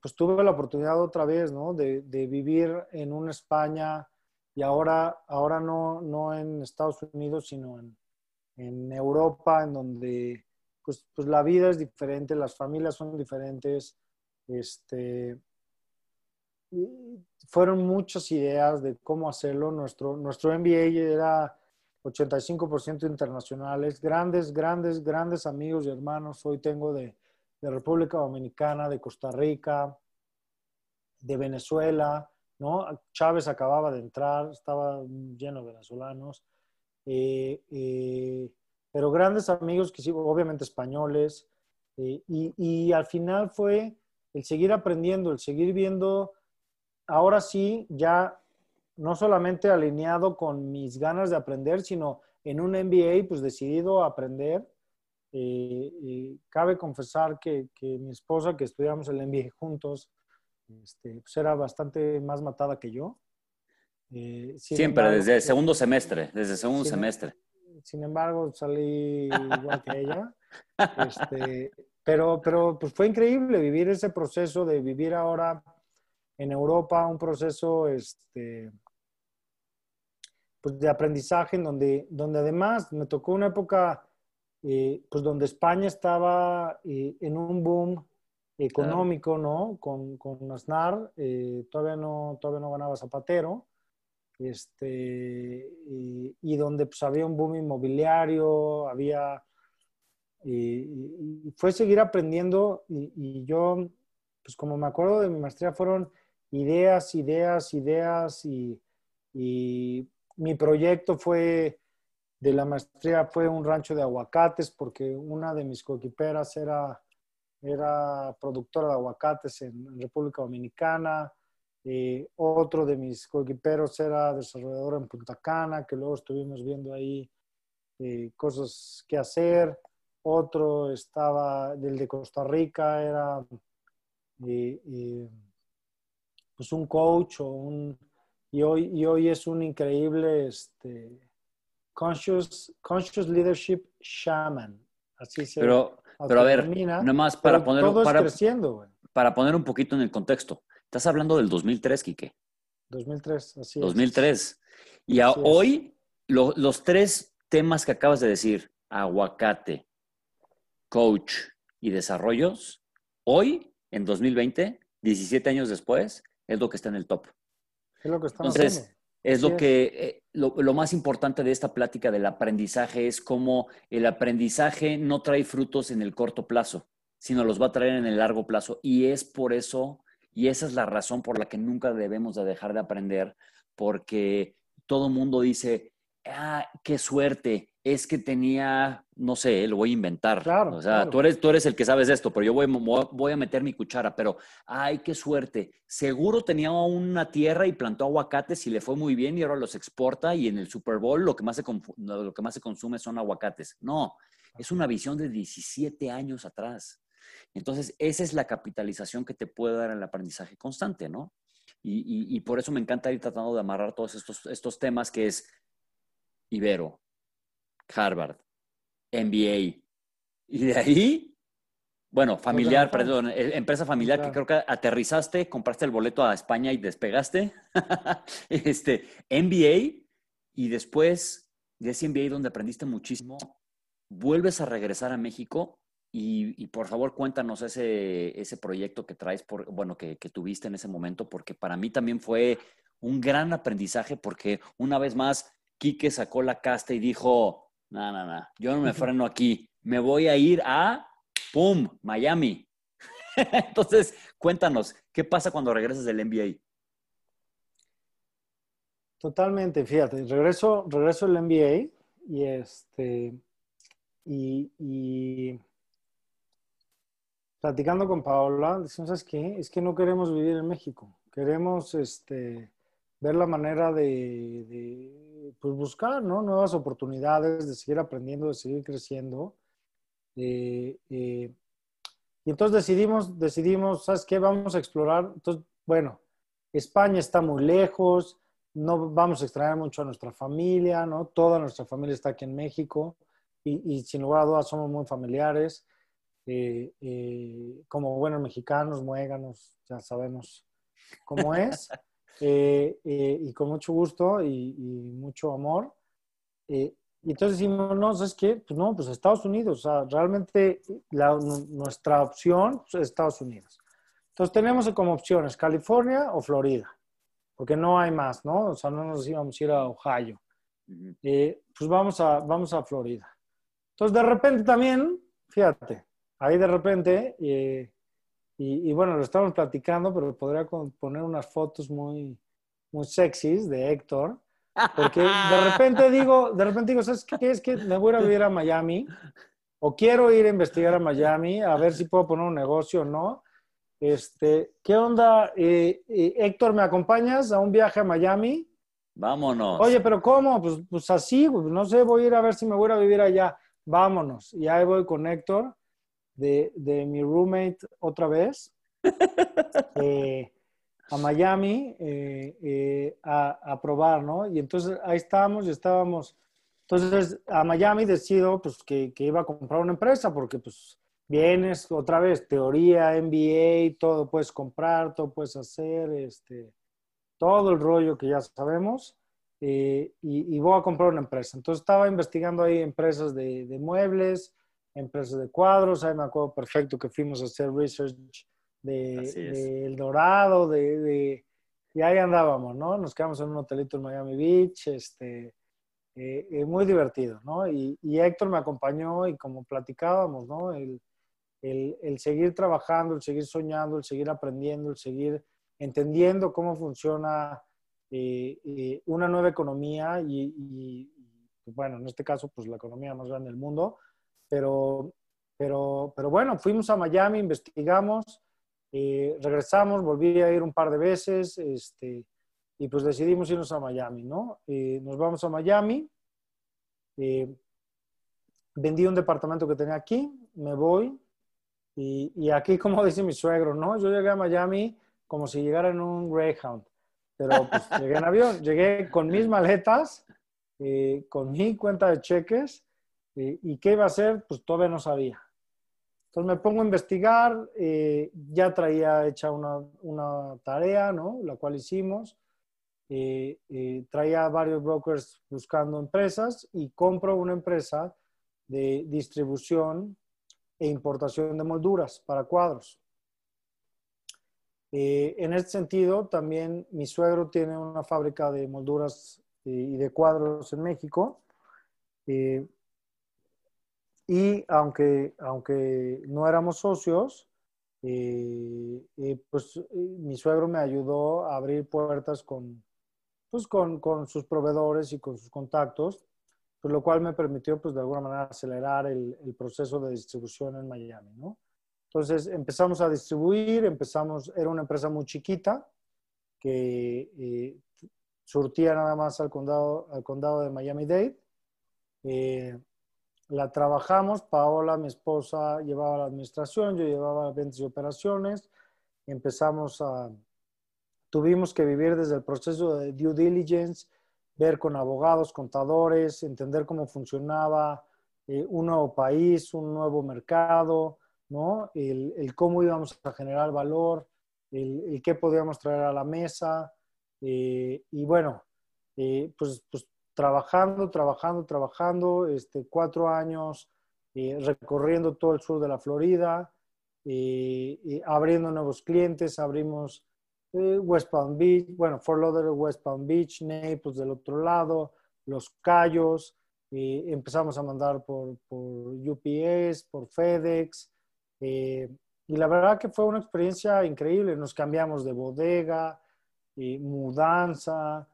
pues tuve la oportunidad otra vez ¿no? de, de, vivir en una España y ahora, ahora no, no en Estados Unidos, sino en, en Europa, en donde pues, pues la vida es diferente, las familias son diferentes. Este, fueron muchas ideas de cómo hacerlo. Nuestro, nuestro MBA era 85% internacionales, grandes, grandes, grandes amigos y hermanos. Hoy tengo de, de República Dominicana, de Costa Rica, de Venezuela, ¿no? Chávez acababa de entrar, estaba lleno de venezolanos. Eh, eh, pero grandes amigos que sí, obviamente españoles, eh, y, al final fue el seguir aprendiendo, el seguir viendo, ahora sí, ya no solamente alineado con mis ganas de aprender, sino en un MBA, pues decidido a aprender. y cabe confesar que, que, mi esposa, que estudiamos el MBA juntos, este, pues era bastante más matada que yo. Eh, Siempre, desde el segundo semestre, desde el segundo semestre. Sin embargo, salí igual que ella. Este, pero, pero pues fue increíble vivir ese proceso de vivir ahora en Europa, un proceso este, pues de aprendizaje en donde, donde además me tocó una época eh, pues donde España estaba eh, en un boom económico, ¿no? Con, con Aznar, todavía, no, todavía no ganaba Zapatero este, y, donde pues, había un boom inmobiliario, había... Y, fue seguir aprendiendo y, yo, pues como me acuerdo de mi maestría, fueron ideas, ideas, ideas y, mi proyecto fue de la maestría fue un rancho de aguacates porque una de mis coequiperas era, era productora de aguacates en República Dominicana. Eh, otro de mis coequiperos era desarrollador en Punta Cana, que luego estuvimos viendo ahí eh, cosas que hacer. Otro estaba del de Costa Rica, era eh, pues un coach o un, y hoy, y hoy es un increíble este, conscious, conscious leadership shaman. Así se Pero, pero a ver, nada más para poner, para, creciendo, para poner un poquito en el contexto. Estás hablando del 2003, Quique. 2003, así es. 2003. Y hoy, los tres temas que acabas de decir, aguacate, coach y desarrollos, hoy, en 2020, 17 años después, es lo que está en el top. Es lo que Entonces, es lo que, eh, lo, más importante de esta plática del aprendizaje es cómo el aprendizaje no trae frutos en el corto plazo, sino los va a traer en el largo plazo. Y es por eso, y esa es la razón por la que nunca debemos de dejar de aprender, porque todo mundo dice, ah, qué suerte, es que tenía, no sé, lo voy a inventar. Claro, o sea, tú, eres, tú eres el que sabes esto, pero yo voy, voy, a meter mi cuchara, pero, ay, qué suerte. Seguro tenía una tierra y plantó aguacates y le fue muy bien y ahora los exporta y en el Super Bowl lo que más se, lo que más se consume son aguacates. No, es una visión de 17 años atrás. Entonces, esa es la capitalización que te puede dar el aprendizaje constante, ¿no? Y, y por eso me encanta ir tratando de amarrar todos estos, estos temas que es Ibero, Harvard, MBA. Y de ahí, bueno, familiar, perdón, eh, empresa familiar que creo que aterrizaste, compraste el boleto a España y despegaste. este, MBA y después de ese MBA donde aprendiste muchísimo, vuelves a regresar a México y, por favor cuéntanos ese, ese proyecto que traes, por, bueno, que, que tuviste en ese momento, porque para mí también fue un gran aprendizaje porque una vez más Quique sacó la casta y dijo, no, no, no, yo no me freno aquí, me voy a ir a, ¡pum!, Miami. Entonces, cuéntanos, ¿qué pasa cuando regresas del NBA? Totalmente, fíjate, regreso, regreso del NBA y este, y, y platicando con Paola, decimos, ¿sabes qué? Es que no queremos vivir en México, queremos este, ver la manera de pues buscar ¿no? nuevas oportunidades, de seguir aprendiendo, de seguir creciendo. Eh, eh, y entonces decidimos, decidimos, ¿sabes qué? Vamos a explorar. Entonces, bueno, España está muy lejos, no vamos a extraer mucho a nuestra familia, ¿no? Toda nuestra familia está aquí en México y, y sin lugar a dudas somos muy familiares. Eh, como buenos mexicanos, muéganos, ya sabemos cómo es. Eh, eh, y con mucho gusto y, mucho amor. Eh, y entonces decimos, no, ¿sabes qué? Pues no, pues Estados Unidos, o sea, realmente nuestra opción pues, es Estados Unidos. Entonces tenemos como opciones California o Florida, porque no hay más, ¿no? O sea, no nos íbamos a ir a Ohio. pues vamos a, vamos a Florida. Entonces de repente también, fíjate, ahí de repente y, bueno, lo estamos platicando, pero podría poner unas fotos muy, muy sexys de Héctor. Porque de repente digo, de repente digo, ¿sabes qué? Es que me voy a vivir a Miami o quiero ir a investigar a Miami a ver si puedo poner un negocio o no. Este, ¿qué onda? Eh, eh, Héctor, ¿me acompañas a un viaje a Miami? Vámonos. Oye, pero ¿cómo? Pues, pues así, pues, no sé, voy a ir a ver si me voy a vivir allá. Vámonos. Y ahí voy con Héctor de, mi roommate otra vez eh, a Miami eh, eh, a, probar, ¿no? Y entonces ahí estábamos y estábamos. Entonces a Miami decido pues, que, iba a comprar una empresa porque pues vienes otra vez, teoría, MBA, todo puedes comprar, todo puedes hacer, este, todo el rollo que ya sabemos. y, voy a comprar una empresa. Entonces estaba investigando ahí empresas de, de muebles, empresas de cuadros, ahí me acuerdo perfecto que fuimos a hacer research de, El Dorado, de, y ahí andábamos, ¿no? Nos quedamos en un hotelito en Miami Beach, este, eh, eh, muy divertido, ¿no? Y, Héctor me acompañó y como platicábamos, ¿no? El, seguir trabajando, el seguir soñando, el seguir aprendiendo, el seguir entendiendo cómo funciona eh, una nueva economía y, y, bueno, en este caso, pues la economía más grande del mundo, pero, pero, pero bueno, fuimos a Miami, investigamos, eh, regresamos, volví a ir un par de veces este, y pues decidimos irnos a Miami, ¿no? Eh, nos vamos a Miami, eh, vendí un departamento que tenía aquí, me voy y, y, aquí, como dice mi suegro, ¿no? Yo llegué a Miami como si llegara en un Greyhound, pero pues llegué en avión, llegué con mis maletas, con mi cuenta de cheques ¿Y qué iba a hacer? Pues todavía no sabía. Entonces me pongo a investigar, eh, ya traía hecha una, una, tarea, ¿no? La cual hicimos. Eh, eh, traía varios brokers buscando empresas y compro una empresa de distribución e importación de molduras para cuadros. Eh, en este sentido, también mi suegro tiene una fábrica de molduras y de cuadros en México. Eh, y aunque, aunque no éramos socios, eh, pues mi suegro me ayudó a abrir puertas con, pues, con, con, sus proveedores y con sus contactos, pues, lo cual me permitió pues, de alguna manera acelerar el, el proceso de distribución en Miami. ¿no? Entonces empezamos a distribuir, empezamos, era una empresa muy chiquita que eh, surtía nada más al condado, al condado de Miami-Dade. Eh, la trabajamos, Paola, mi esposa, llevaba la administración, yo llevaba ventas y operaciones. Empezamos a, tuvimos que vivir desde el proceso de due diligence, ver con abogados, contadores, entender cómo funcionaba eh, un nuevo país, un nuevo mercado, ¿no? El, cómo íbamos a generar valor, el, qué podíamos traer a la mesa. Eh, y bueno, eh, pues, pues, trabajando, trabajando, trabajando, este, cuatro años eh, recorriendo todo el sur de la Florida, abriendo nuevos clientes, abrimos West Palm Beach, bueno, Fort Lauderdale, West Palm Beach, Naples del otro lado, Los Cayos, empezamos a mandar por, por UPS, por FedEx, eh, y la verdad que fue una experiencia increíble. Nos cambiamos de bodega, y mudanza,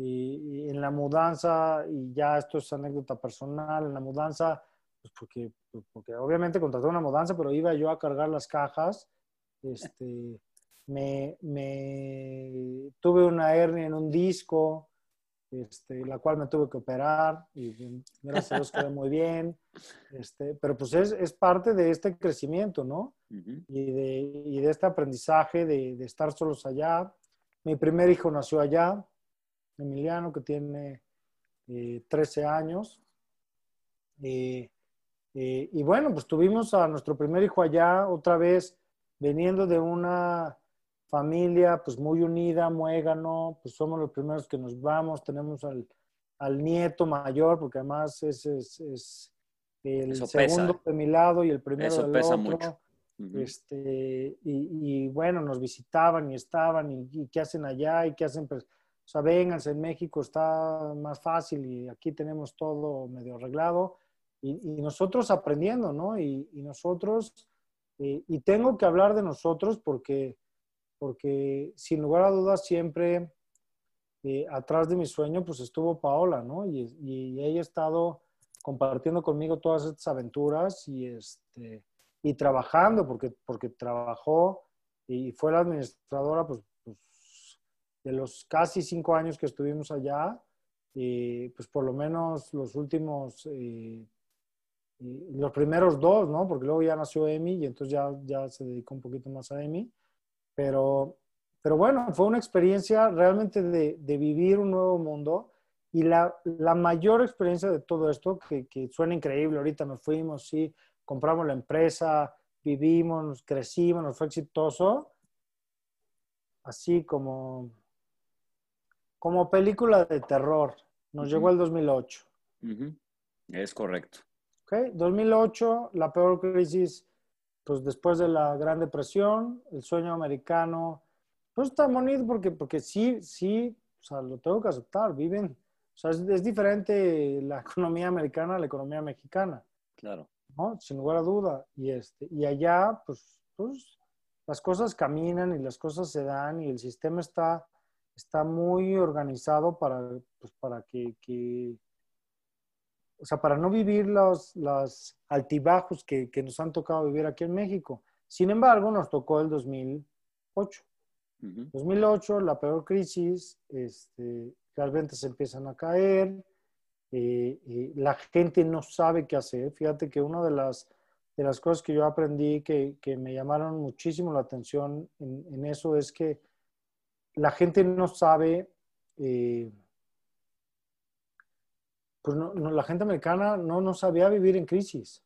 y, en la mudanza, y ya esto es anécdota personal, en la mudanza, pues porque, pues porque obviamente contraté una mudanza, pero iba yo a cargar las cajas. Este, me, me tuve una hernia en un disco, este, la cual me tuve que operar y gracias a Dios quedé muy bien. Este, pero pues es, es, parte de este crecimiento, ¿no? y, de, y, de, este aprendizaje de, de, estar solos allá. Mi primer hijo nació allá, Emiliano, que tiene 13 eh, años. Eh, eh, y bueno, pues tuvimos a nuestro primer hijo allá, otra vez veniendo de una familia pues muy unida, muégano, pues somos los primeros que nos vamos, tenemos al, al nieto mayor, porque además es, es, es el segundo de mi lado y el primero Eso del pesa otro. Mucho. este, y, y, bueno, nos visitaban y estaban, y, qué hacen allá, y qué hacen, pues, o sea, vénganse, en México está más fácil y aquí tenemos todo medio arreglado. Y, nosotros aprendiendo, ¿no? Y, nosotros, eh, y tengo que hablar de nosotros porque porque sin lugar a dudas siempre eh, atrás de mi sueño pues estuvo Paola, ¿no? Y, y, ella ha estado compartiendo conmigo todas estas aventuras y, este, y trabajando, porque, porque trabajó y fue la administradora pues de los casi cinco años que estuvimos allá, y pues por lo menos los últimos, eh, los primeros dos, ¿no? Porque luego ya nació Emi y entonces ya, ya se dedicó un poquito más a Emi pero, pero bueno, fue una experiencia realmente de, de vivir un nuevo mundo y la, la, mayor experiencia de todo esto, que, que, suena increíble, ahorita nos fuimos, sí, compramos la empresa, vivimos, crecimos, nos fue exitoso, así como, como película de terror. Nos llegó el 2008. Es correcto. Okay. 2008, la peor crisis pues después de la Gran Depresión, el sueño americano, pues está bonito porque, porque sí, sí, o sea, lo tengo que aceptar, viven, o sea, es, diferente la economía americana a la economía mexicana. Claro. ¿no? Sin lugar a duda. Y, este, y allá, pues, pues, las cosas caminan y las cosas se dan y el sistema está, está muy organizado para, pues, para que, que o sea, para no vivir los, los altibajos que, que, nos han tocado vivir aquí en México. Sin embargo, nos tocó el 2008. 2008, la peor crisis, este, las ventas empiezan a caer, eh, la gente no sabe qué hacer. Fíjate que una de las, de las cosas que yo aprendí que, que me llamaron muchísimo la atención en, en, eso es que la gente no sabe... Eh, pues no, la gente americana no, no sabía vivir en crisis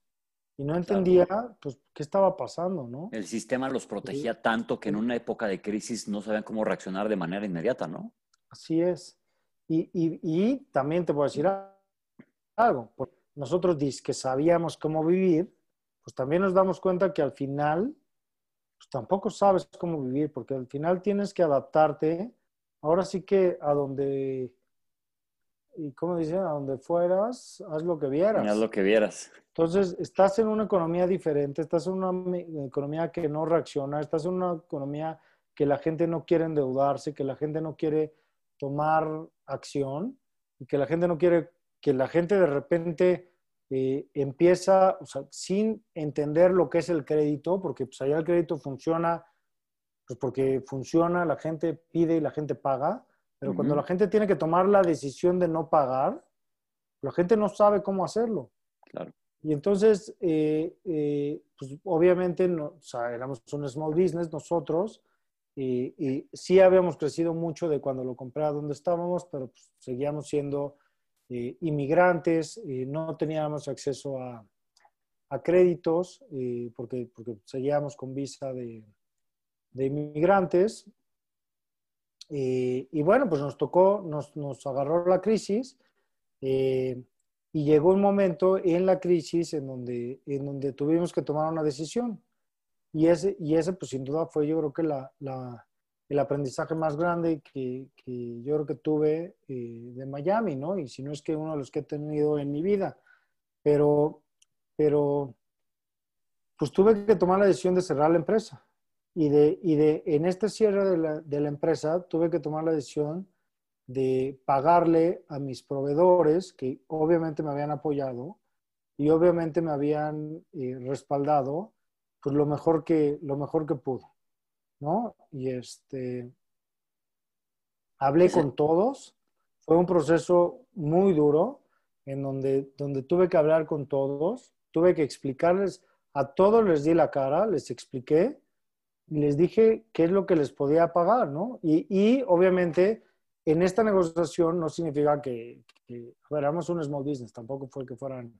y no entendía pues, qué estaba pasando, ¿no? El sistema los protegía tanto que en una época de crisis no sabían cómo reaccionar de manera inmediata, ¿no? Así es. Y, y, y también te a decir algo. Nosotros que sabíamos cómo vivir, pues también nos damos cuenta que al final pues tampoco sabes cómo vivir, porque al final tienes que adaptarte. Ahora sí que a donde, y como dicen, a donde fueras, haz lo que vieras. Haz lo que vieras. Entonces, estás en una economía diferente, estás en una economía que no reacciona, estás en una economía que la gente no quiere endeudarse, que la gente no quiere tomar acción y que la gente no quiere, que la gente de repente eh, empieza, o sea, sin entender lo que es el crédito, porque pues allá el crédito funciona, pues porque funciona, la gente pide y la gente paga, pero cuando la gente tiene que tomar la decisión de no pagar, la gente no sabe cómo hacerlo. Claro. Y entonces, eh, eh, pues obviamente, no, o sea, éramos un small business nosotros, y, y, sí habíamos crecido mucho de cuando lo compré a donde estábamos, pero pues, seguíamos siendo eh, inmigrantes, eh, no teníamos acceso a, créditos eh, porque, porque seguíamos con visa de, inmigrantes. y bueno, pues nos tocó, nos, nos agarró la crisis y llegó un momento en la crisis en donde, en donde tuvimos que tomar una decisión. Y ese, y ese pues sin duda fue yo creo que la, el aprendizaje más grande que, yo creo que tuve eh, de Miami, ¿no? Y si no es que uno de los que he tenido en mi vida. Pero, pero, pues tuve que tomar la decisión de cerrar la empresa. Y de, y de en este cierre de la, empresa, tuve que tomar la decisión de pagarle a mis proveedores, que obviamente me habían apoyado y obviamente me habían eh, respaldado, pues lo mejor que, lo mejor que pudo. ¿No? Y este, hablé con todos, fue un proceso muy duro en donde, donde tuve que hablar con todos, tuve que explicarles, a todos les di la cara, les expliqué y les dije qué es lo que les podía pagar, ¿no? Y, y obviamente en esta negociación no significa que, que éramos un small business, tampoco fue que fueran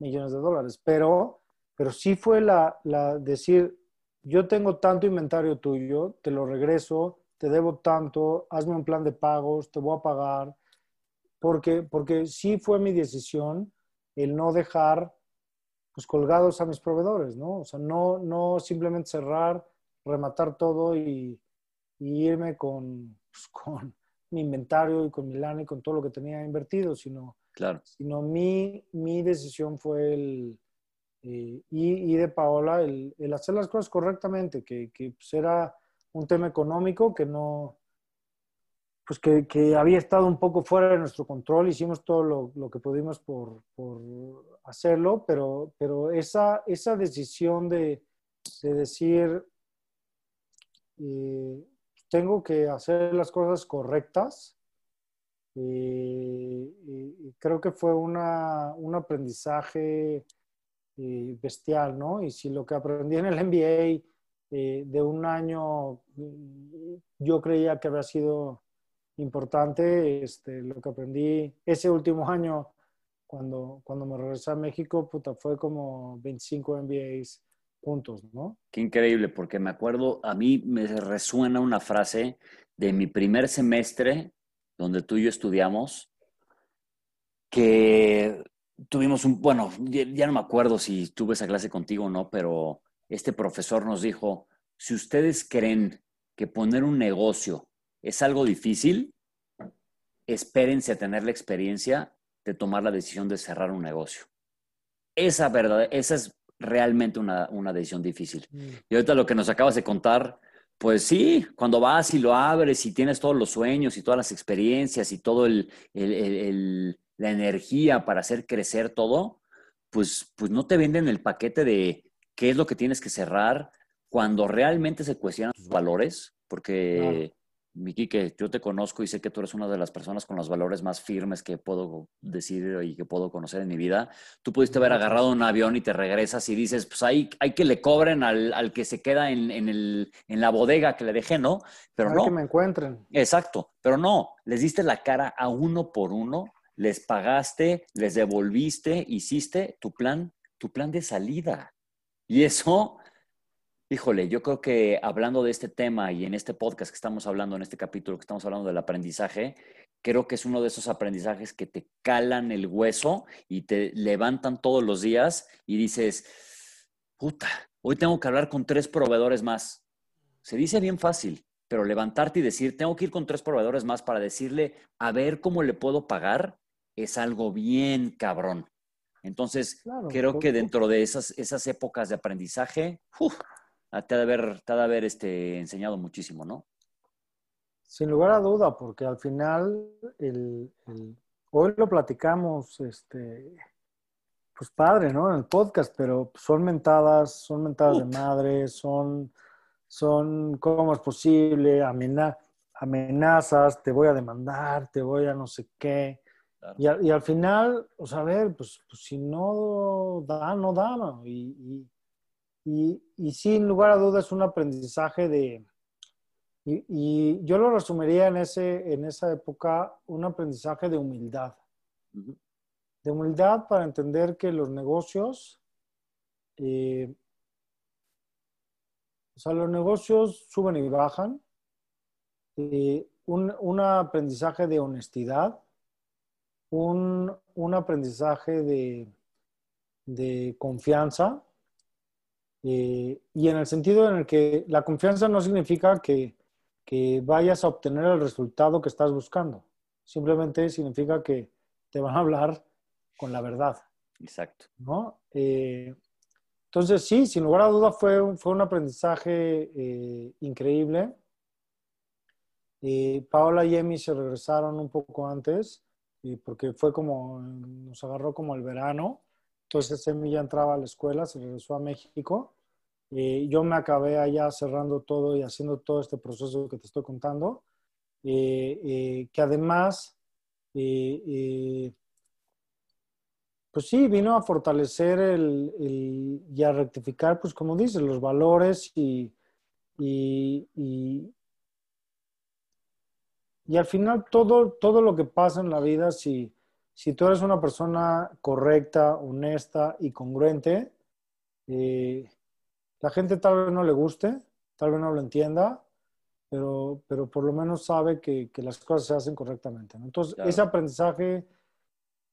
millones de dólares, pero, pero sí fue la, la decir, yo tengo tanto inventario tuyo, te lo regreso, te debo tanto, hazme un plan de pagos, te voy a pagar, porque, porque sí fue mi decisión el no dejar pues, colgados a mis proveedores, ¿no? O sea, no, no simplemente cerrar, rematar todo y, irme con, pues, con mi inventario y con mi lana y con todo lo que tenía invertido, sino, claro. sino mi, mi decisión fue el, eh, y, de Paola el, hacer las cosas correctamente, que, que pues, era un tema económico que no, pues que, que, había estado un poco fuera de nuestro control, hicimos todo lo, lo que pudimos por, por, hacerlo, pero, pero esa, esa decisión de, de decir, eh, tengo que hacer las cosas correctas, eh, y creo que fue una, un aprendizaje bestial, ¿no? Y si lo que aprendí en el MBA eh, de un año yo creía que había sido importante, este, lo que aprendí ese último año cuando, cuando me regresé a México, puta, fue como 25 MBAs juntos, ¿no? Qué increíble, porque me acuerdo, a mí me resuena una frase de mi primer semestre, donde tú y yo estudiamos, que tuvimos un, bueno, ya, no me acuerdo si tuve esa clase contigo o no, pero este profesor nos dijo, si ustedes creen que poner un negocio es algo difícil, espérense a tener la experiencia de tomar la decisión de cerrar un negocio. Esa, verdad, esa es realmente una, decisión difícil. Mm. Y ahorita lo que nos acabas de contar, pues sí, cuando vas y lo abres y tienes todos los sueños y todas las experiencias y todo el la energía para hacer crecer todo, pues, pues no te venden el paquete de qué es lo que tienes que cerrar cuando realmente se cuestionan tus valores, porque, Miki, que yo te conozco y sé que tú eres una de las personas con los valores más firmes que puedo decir y que puedo conocer en mi vida. Tú pudiste haber agarrado un avión y te regresas y dices, pues hay, hay que le cobren al, que se queda en, el, en, la bodega que le dejé, ¿no? Pero hay no. que me encuentren. Exacto, pero no, les diste la cara a uno por uno les pagaste, les devolviste, hiciste tu plan, tu plan de salida. Y eso, híjole, yo creo que hablando de este tema y en este podcast que estamos hablando, en este capítulo que estamos hablando del aprendizaje, creo que es uno de esos aprendizajes que te calan el hueso y te levantan todos los días y dices, puta, hoy tengo que hablar con tres proveedores más. Se dice bien fácil, pero levantarte y decir, tengo que ir con tres proveedores más para decirle, a ver cómo le puedo pagar, es algo bien cabrón. Entonces, creo que dentro de esas, esas épocas de aprendizaje, te ha de haber, te ha de haber este, enseñado muchísimo, ¿no? Sin lugar a duda, porque al final, el, hoy lo platicamos, este, pues padre, ¿no? En el podcast, pero son mentadas, son mentadas de madre, son, son, ¿cómo es posible? amenazas, te voy a demandar, te voy a no sé qué. Y, al final, o sea, a ver, pues, pues si no da, no da, ¿no? Y, y, y, sin lugar a dudas un aprendizaje de, y, yo lo resumiría en, ese, en esa época, un aprendizaje de humildad. De humildad para entender que los negocios, eh, o sea, los negocios suben y bajan. Eh, un, aprendizaje de honestidad, un, aprendizaje de, de confianza, eh, y en el sentido en el que la confianza no significa que, que vayas a obtener el resultado que estás buscando. Simplemente significa que te van a hablar con la verdad. Exacto. ¿no? Eh, entonces, sí, sin lugar a duda fue, fue un aprendizaje eh, increíble. Eh, Paola y Emi se regresaron un poco antes, porque fue como, nos agarró como el verano. Entonces Emi ya entraba a la escuela, se regresó a México. Eh, yo me acabé allá cerrando todo y haciendo todo este proceso que te estoy contando, eh, eh, que además, pues sí, vino a fortalecer el, y a rectificar, pues como dices, los valores y, y, y, al final todo, todo lo que pasa en la vida, si, si tú eres una persona correcta, honesta y congruente, eh, la gente tal vez no le guste, tal vez no lo entienda, pero, pero por lo menos sabe que, que las cosas se hacen correctamente. Entonces, ese aprendizaje,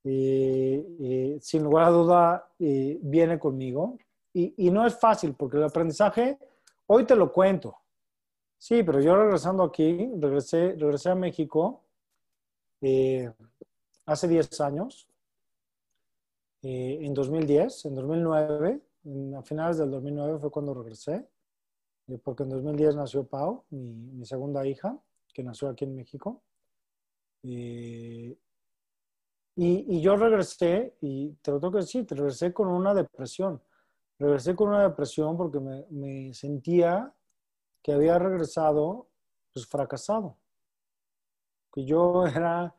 eh, eh, sin lugar a duda, eh, viene conmigo. Y, y, no es fácil, porque el aprendizaje, hoy te lo cuento. Sí, pero yo regresando aquí, regresé, regresé a México hace 10 años, en 2010, en 2009 a finales del 2009 fue cuando regresé, eh, porque en 2010 nació Pau, mi, segunda hija, que nació aquí en México. Eh, y, yo regresé, y te lo tengo que decir, regresé con una depresión. Regresé con una depresión porque me sentía que había regresado pues fracasado. Que yo era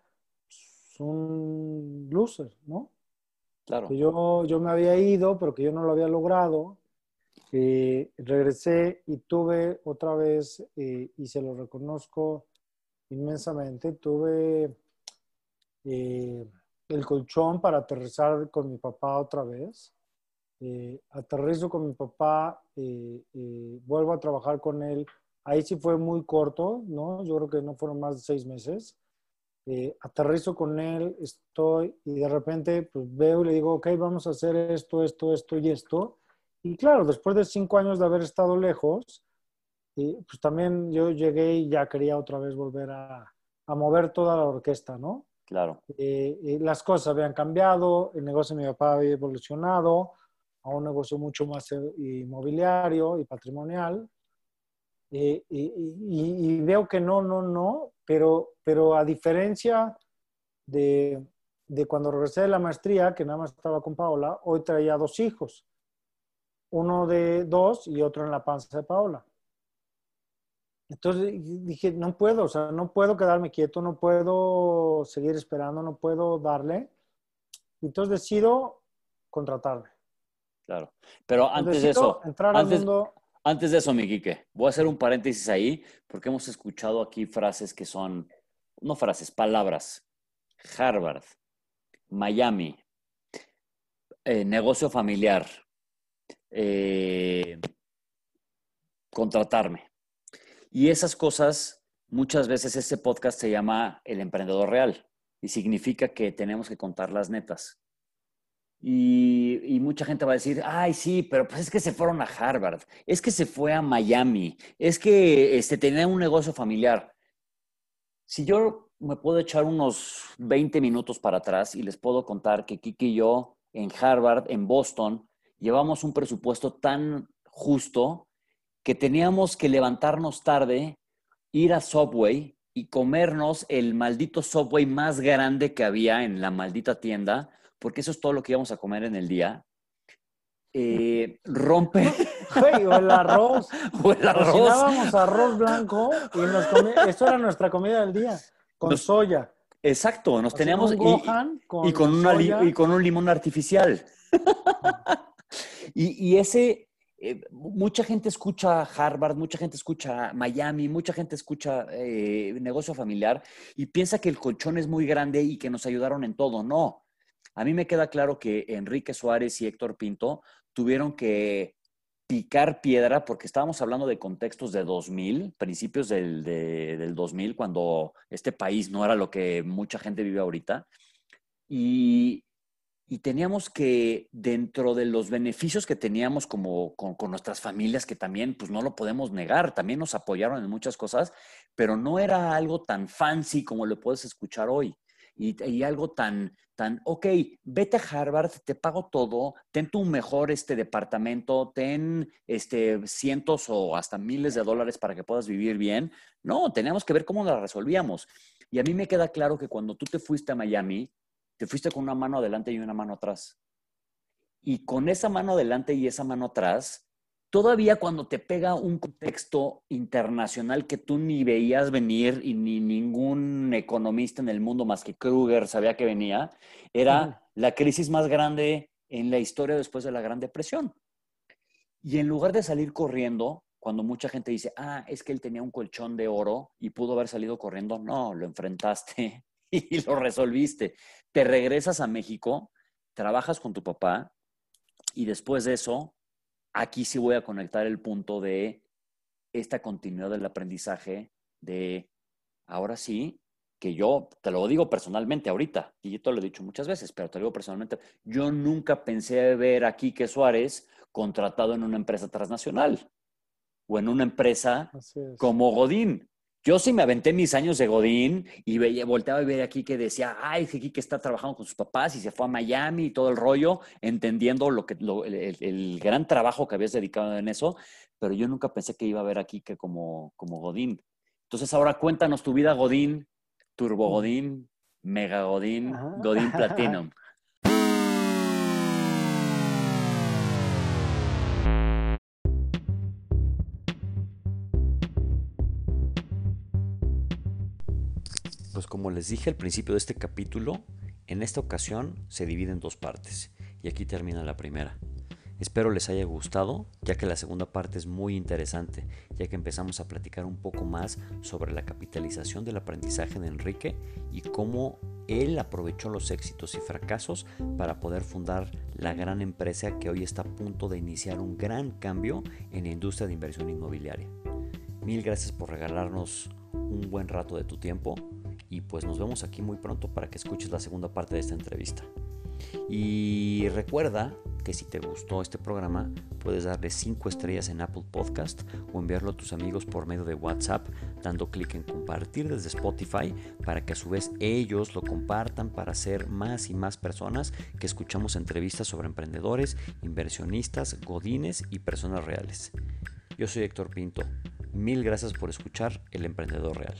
pues, un loser, ¿no? Claro. Que yo, yo me había ido, pero que yo no lo había logrado. Eh, regresé y tuve otra vez, eh, y se lo reconozco inmensamente, tuve eh, el colchón para aterrizar con mi papá otra vez. Aterrizo con mi papá, vuelvo a trabajar con él. Ahí sí fue muy corto, ¿no? Yo creo que no fueron más de seis meses. Eh, aterrizo con él, estoy y de repente pues veo y le digo, ok, vamos a hacer esto, esto, esto y esto. Y claro, después de cinco años de haber estado lejos, eh, pues también yo llegué y ya quería otra vez volver a, a mover toda la orquesta, ¿no? Claro. Eh, las cosas habían cambiado, el negocio de mi papá había evolucionado a un negocio mucho más inmobiliario y patrimonial. y, y, veo que no, no, no, pero, pero a diferencia de, de cuando regresé de la maestría, que nada más estaba con Paola, hoy traía dos hijos. Uno de dos y otro en la panza de Paola. Entonces dije, no puedo, o sea, no puedo quedarme quieto, no puedo seguir esperando, no puedo darle. Entonces decido contratarme. Claro. Pero antes de eso, antes, al mundo, antes de eso, mi Quique, voy a hacer un paréntesis ahí porque hemos escuchado aquí frases que son, no frases, palabras. Harvard, Miami, eh, negocio familiar, eh, contratarme. Y esas cosas, muchas veces ese podcast se llama El Emprendedor Real y significa que tenemos que contar las netas. Y, mucha gente va a decir, ay, sí, pero pues es que se fueron a Harvard, es que se fue a Miami, es que este, tenía un negocio familiar. Si yo me puedo echar unos 20 minutos para atrás y les puedo contar que Kiki y yo en Harvard, en Boston, llevamos un presupuesto tan justo que teníamos que levantarnos tarde, ir a Subway y comernos el maldito Subway más grande que había en la maldita tienda porque eso es todo lo que íbamos a comer en el día. Eh, rompe. o el arroz. O el arroz. Cocinábamos arroz blanco y nos comíamos. Eso era nuestra comida del día, con soya. Exacto, nos teníamos. y, con y, con y con un limón artificial. y, ese. Eh, mucha gente escucha Harvard, mucha gente escucha Miami, mucha gente escucha eh, negocio familiar y piensa que el colchón es muy grande y que nos ayudaron en todo. No, a mí me queda claro que Enrique Suárez y Héctor Pinto tuvieron que picar piedra porque estábamos hablando de contextos de 2000, principios del, del 2000, cuando este país no era lo que mucha gente vive ahorita. Y, teníamos que, dentro de los beneficios que teníamos como con, con, nuestras familias, que también, pues no lo podemos negar, también nos apoyaron en muchas cosas, pero no era algo tan fancy como lo puedes escuchar hoy y, algo tan, tan, ok, vete a Harvard, te pago todo, ten tu mejor este departamento, ten este, cientos o hasta miles de dólares para que puedas vivir bien. No, teníamos que ver cómo la resolvíamos. Y a mí me queda claro que cuando tú te fuiste a Miami, te fuiste con una mano adelante y una mano atrás. Y con esa mano adelante y esa mano atrás, todavía cuando te pega un contexto internacional que tú ni veías venir y ni ningún economista en el mundo más que Kruger sabía que venía, era la crisis más grande en la historia después de la Gran Depresión. Y en lugar de salir corriendo, cuando mucha gente dice, ah, es que él tenía un colchón de oro y pudo haber salido corriendo, no, lo enfrentaste y lo resolviste. Te regresas a México, trabajas con tu papá y después de eso aquí sí voy a conectar el punto de esta continuidad del aprendizaje de ahora sí, que yo te lo digo personalmente ahorita, y yo te lo he dicho muchas veces, pero te lo digo personalmente, yo nunca pensé ver a Quique Suárez contratado en una empresa transnacional o en una empresa como Godín. Yo sí me aventé mis años de Godín y veía, volteaba a ver aquí que decía, ay, que está trabajando con sus papás y se fue a Miami y todo el rollo, entendiendo lo que, el, gran trabajo que habías dedicado en eso, pero yo nunca pensé que iba a ver aquí que como, como Godín. Entonces ahora cuéntanos tu vida Godín, Turbo Godín, Mega Godín, Godín Platinum. Como les dije al principio de este capítulo, en esta ocasión se divide en dos partes y aquí termina la primera. Espero les haya gustado, ya que la segunda parte es muy interesante, ya que empezamos a platicar un poco más sobre la capitalización del aprendizaje de Enrique y cómo él aprovechó los éxitos y fracasos para poder fundar la gran empresa que hoy está a punto de iniciar un gran cambio en la industria de inversión inmobiliaria. Mil gracias por regalarnos un buen rato de tu tiempo y pues nos vemos aquí muy pronto para que escuches la segunda parte de esta entrevista. Y recuerda que si te gustó este programa puedes darle 5 estrellas en Apple Podcast o enviarlo a tus amigos por medio de WhatsApp dando clic en compartir desde Spotify para que a su vez ellos lo compartan para ser más y más personas que escuchamos entrevistas sobre emprendedores, inversionistas, godines y personas reales. Yo soy Héctor Pinto. Mil gracias por escuchar El Emprendedor Real.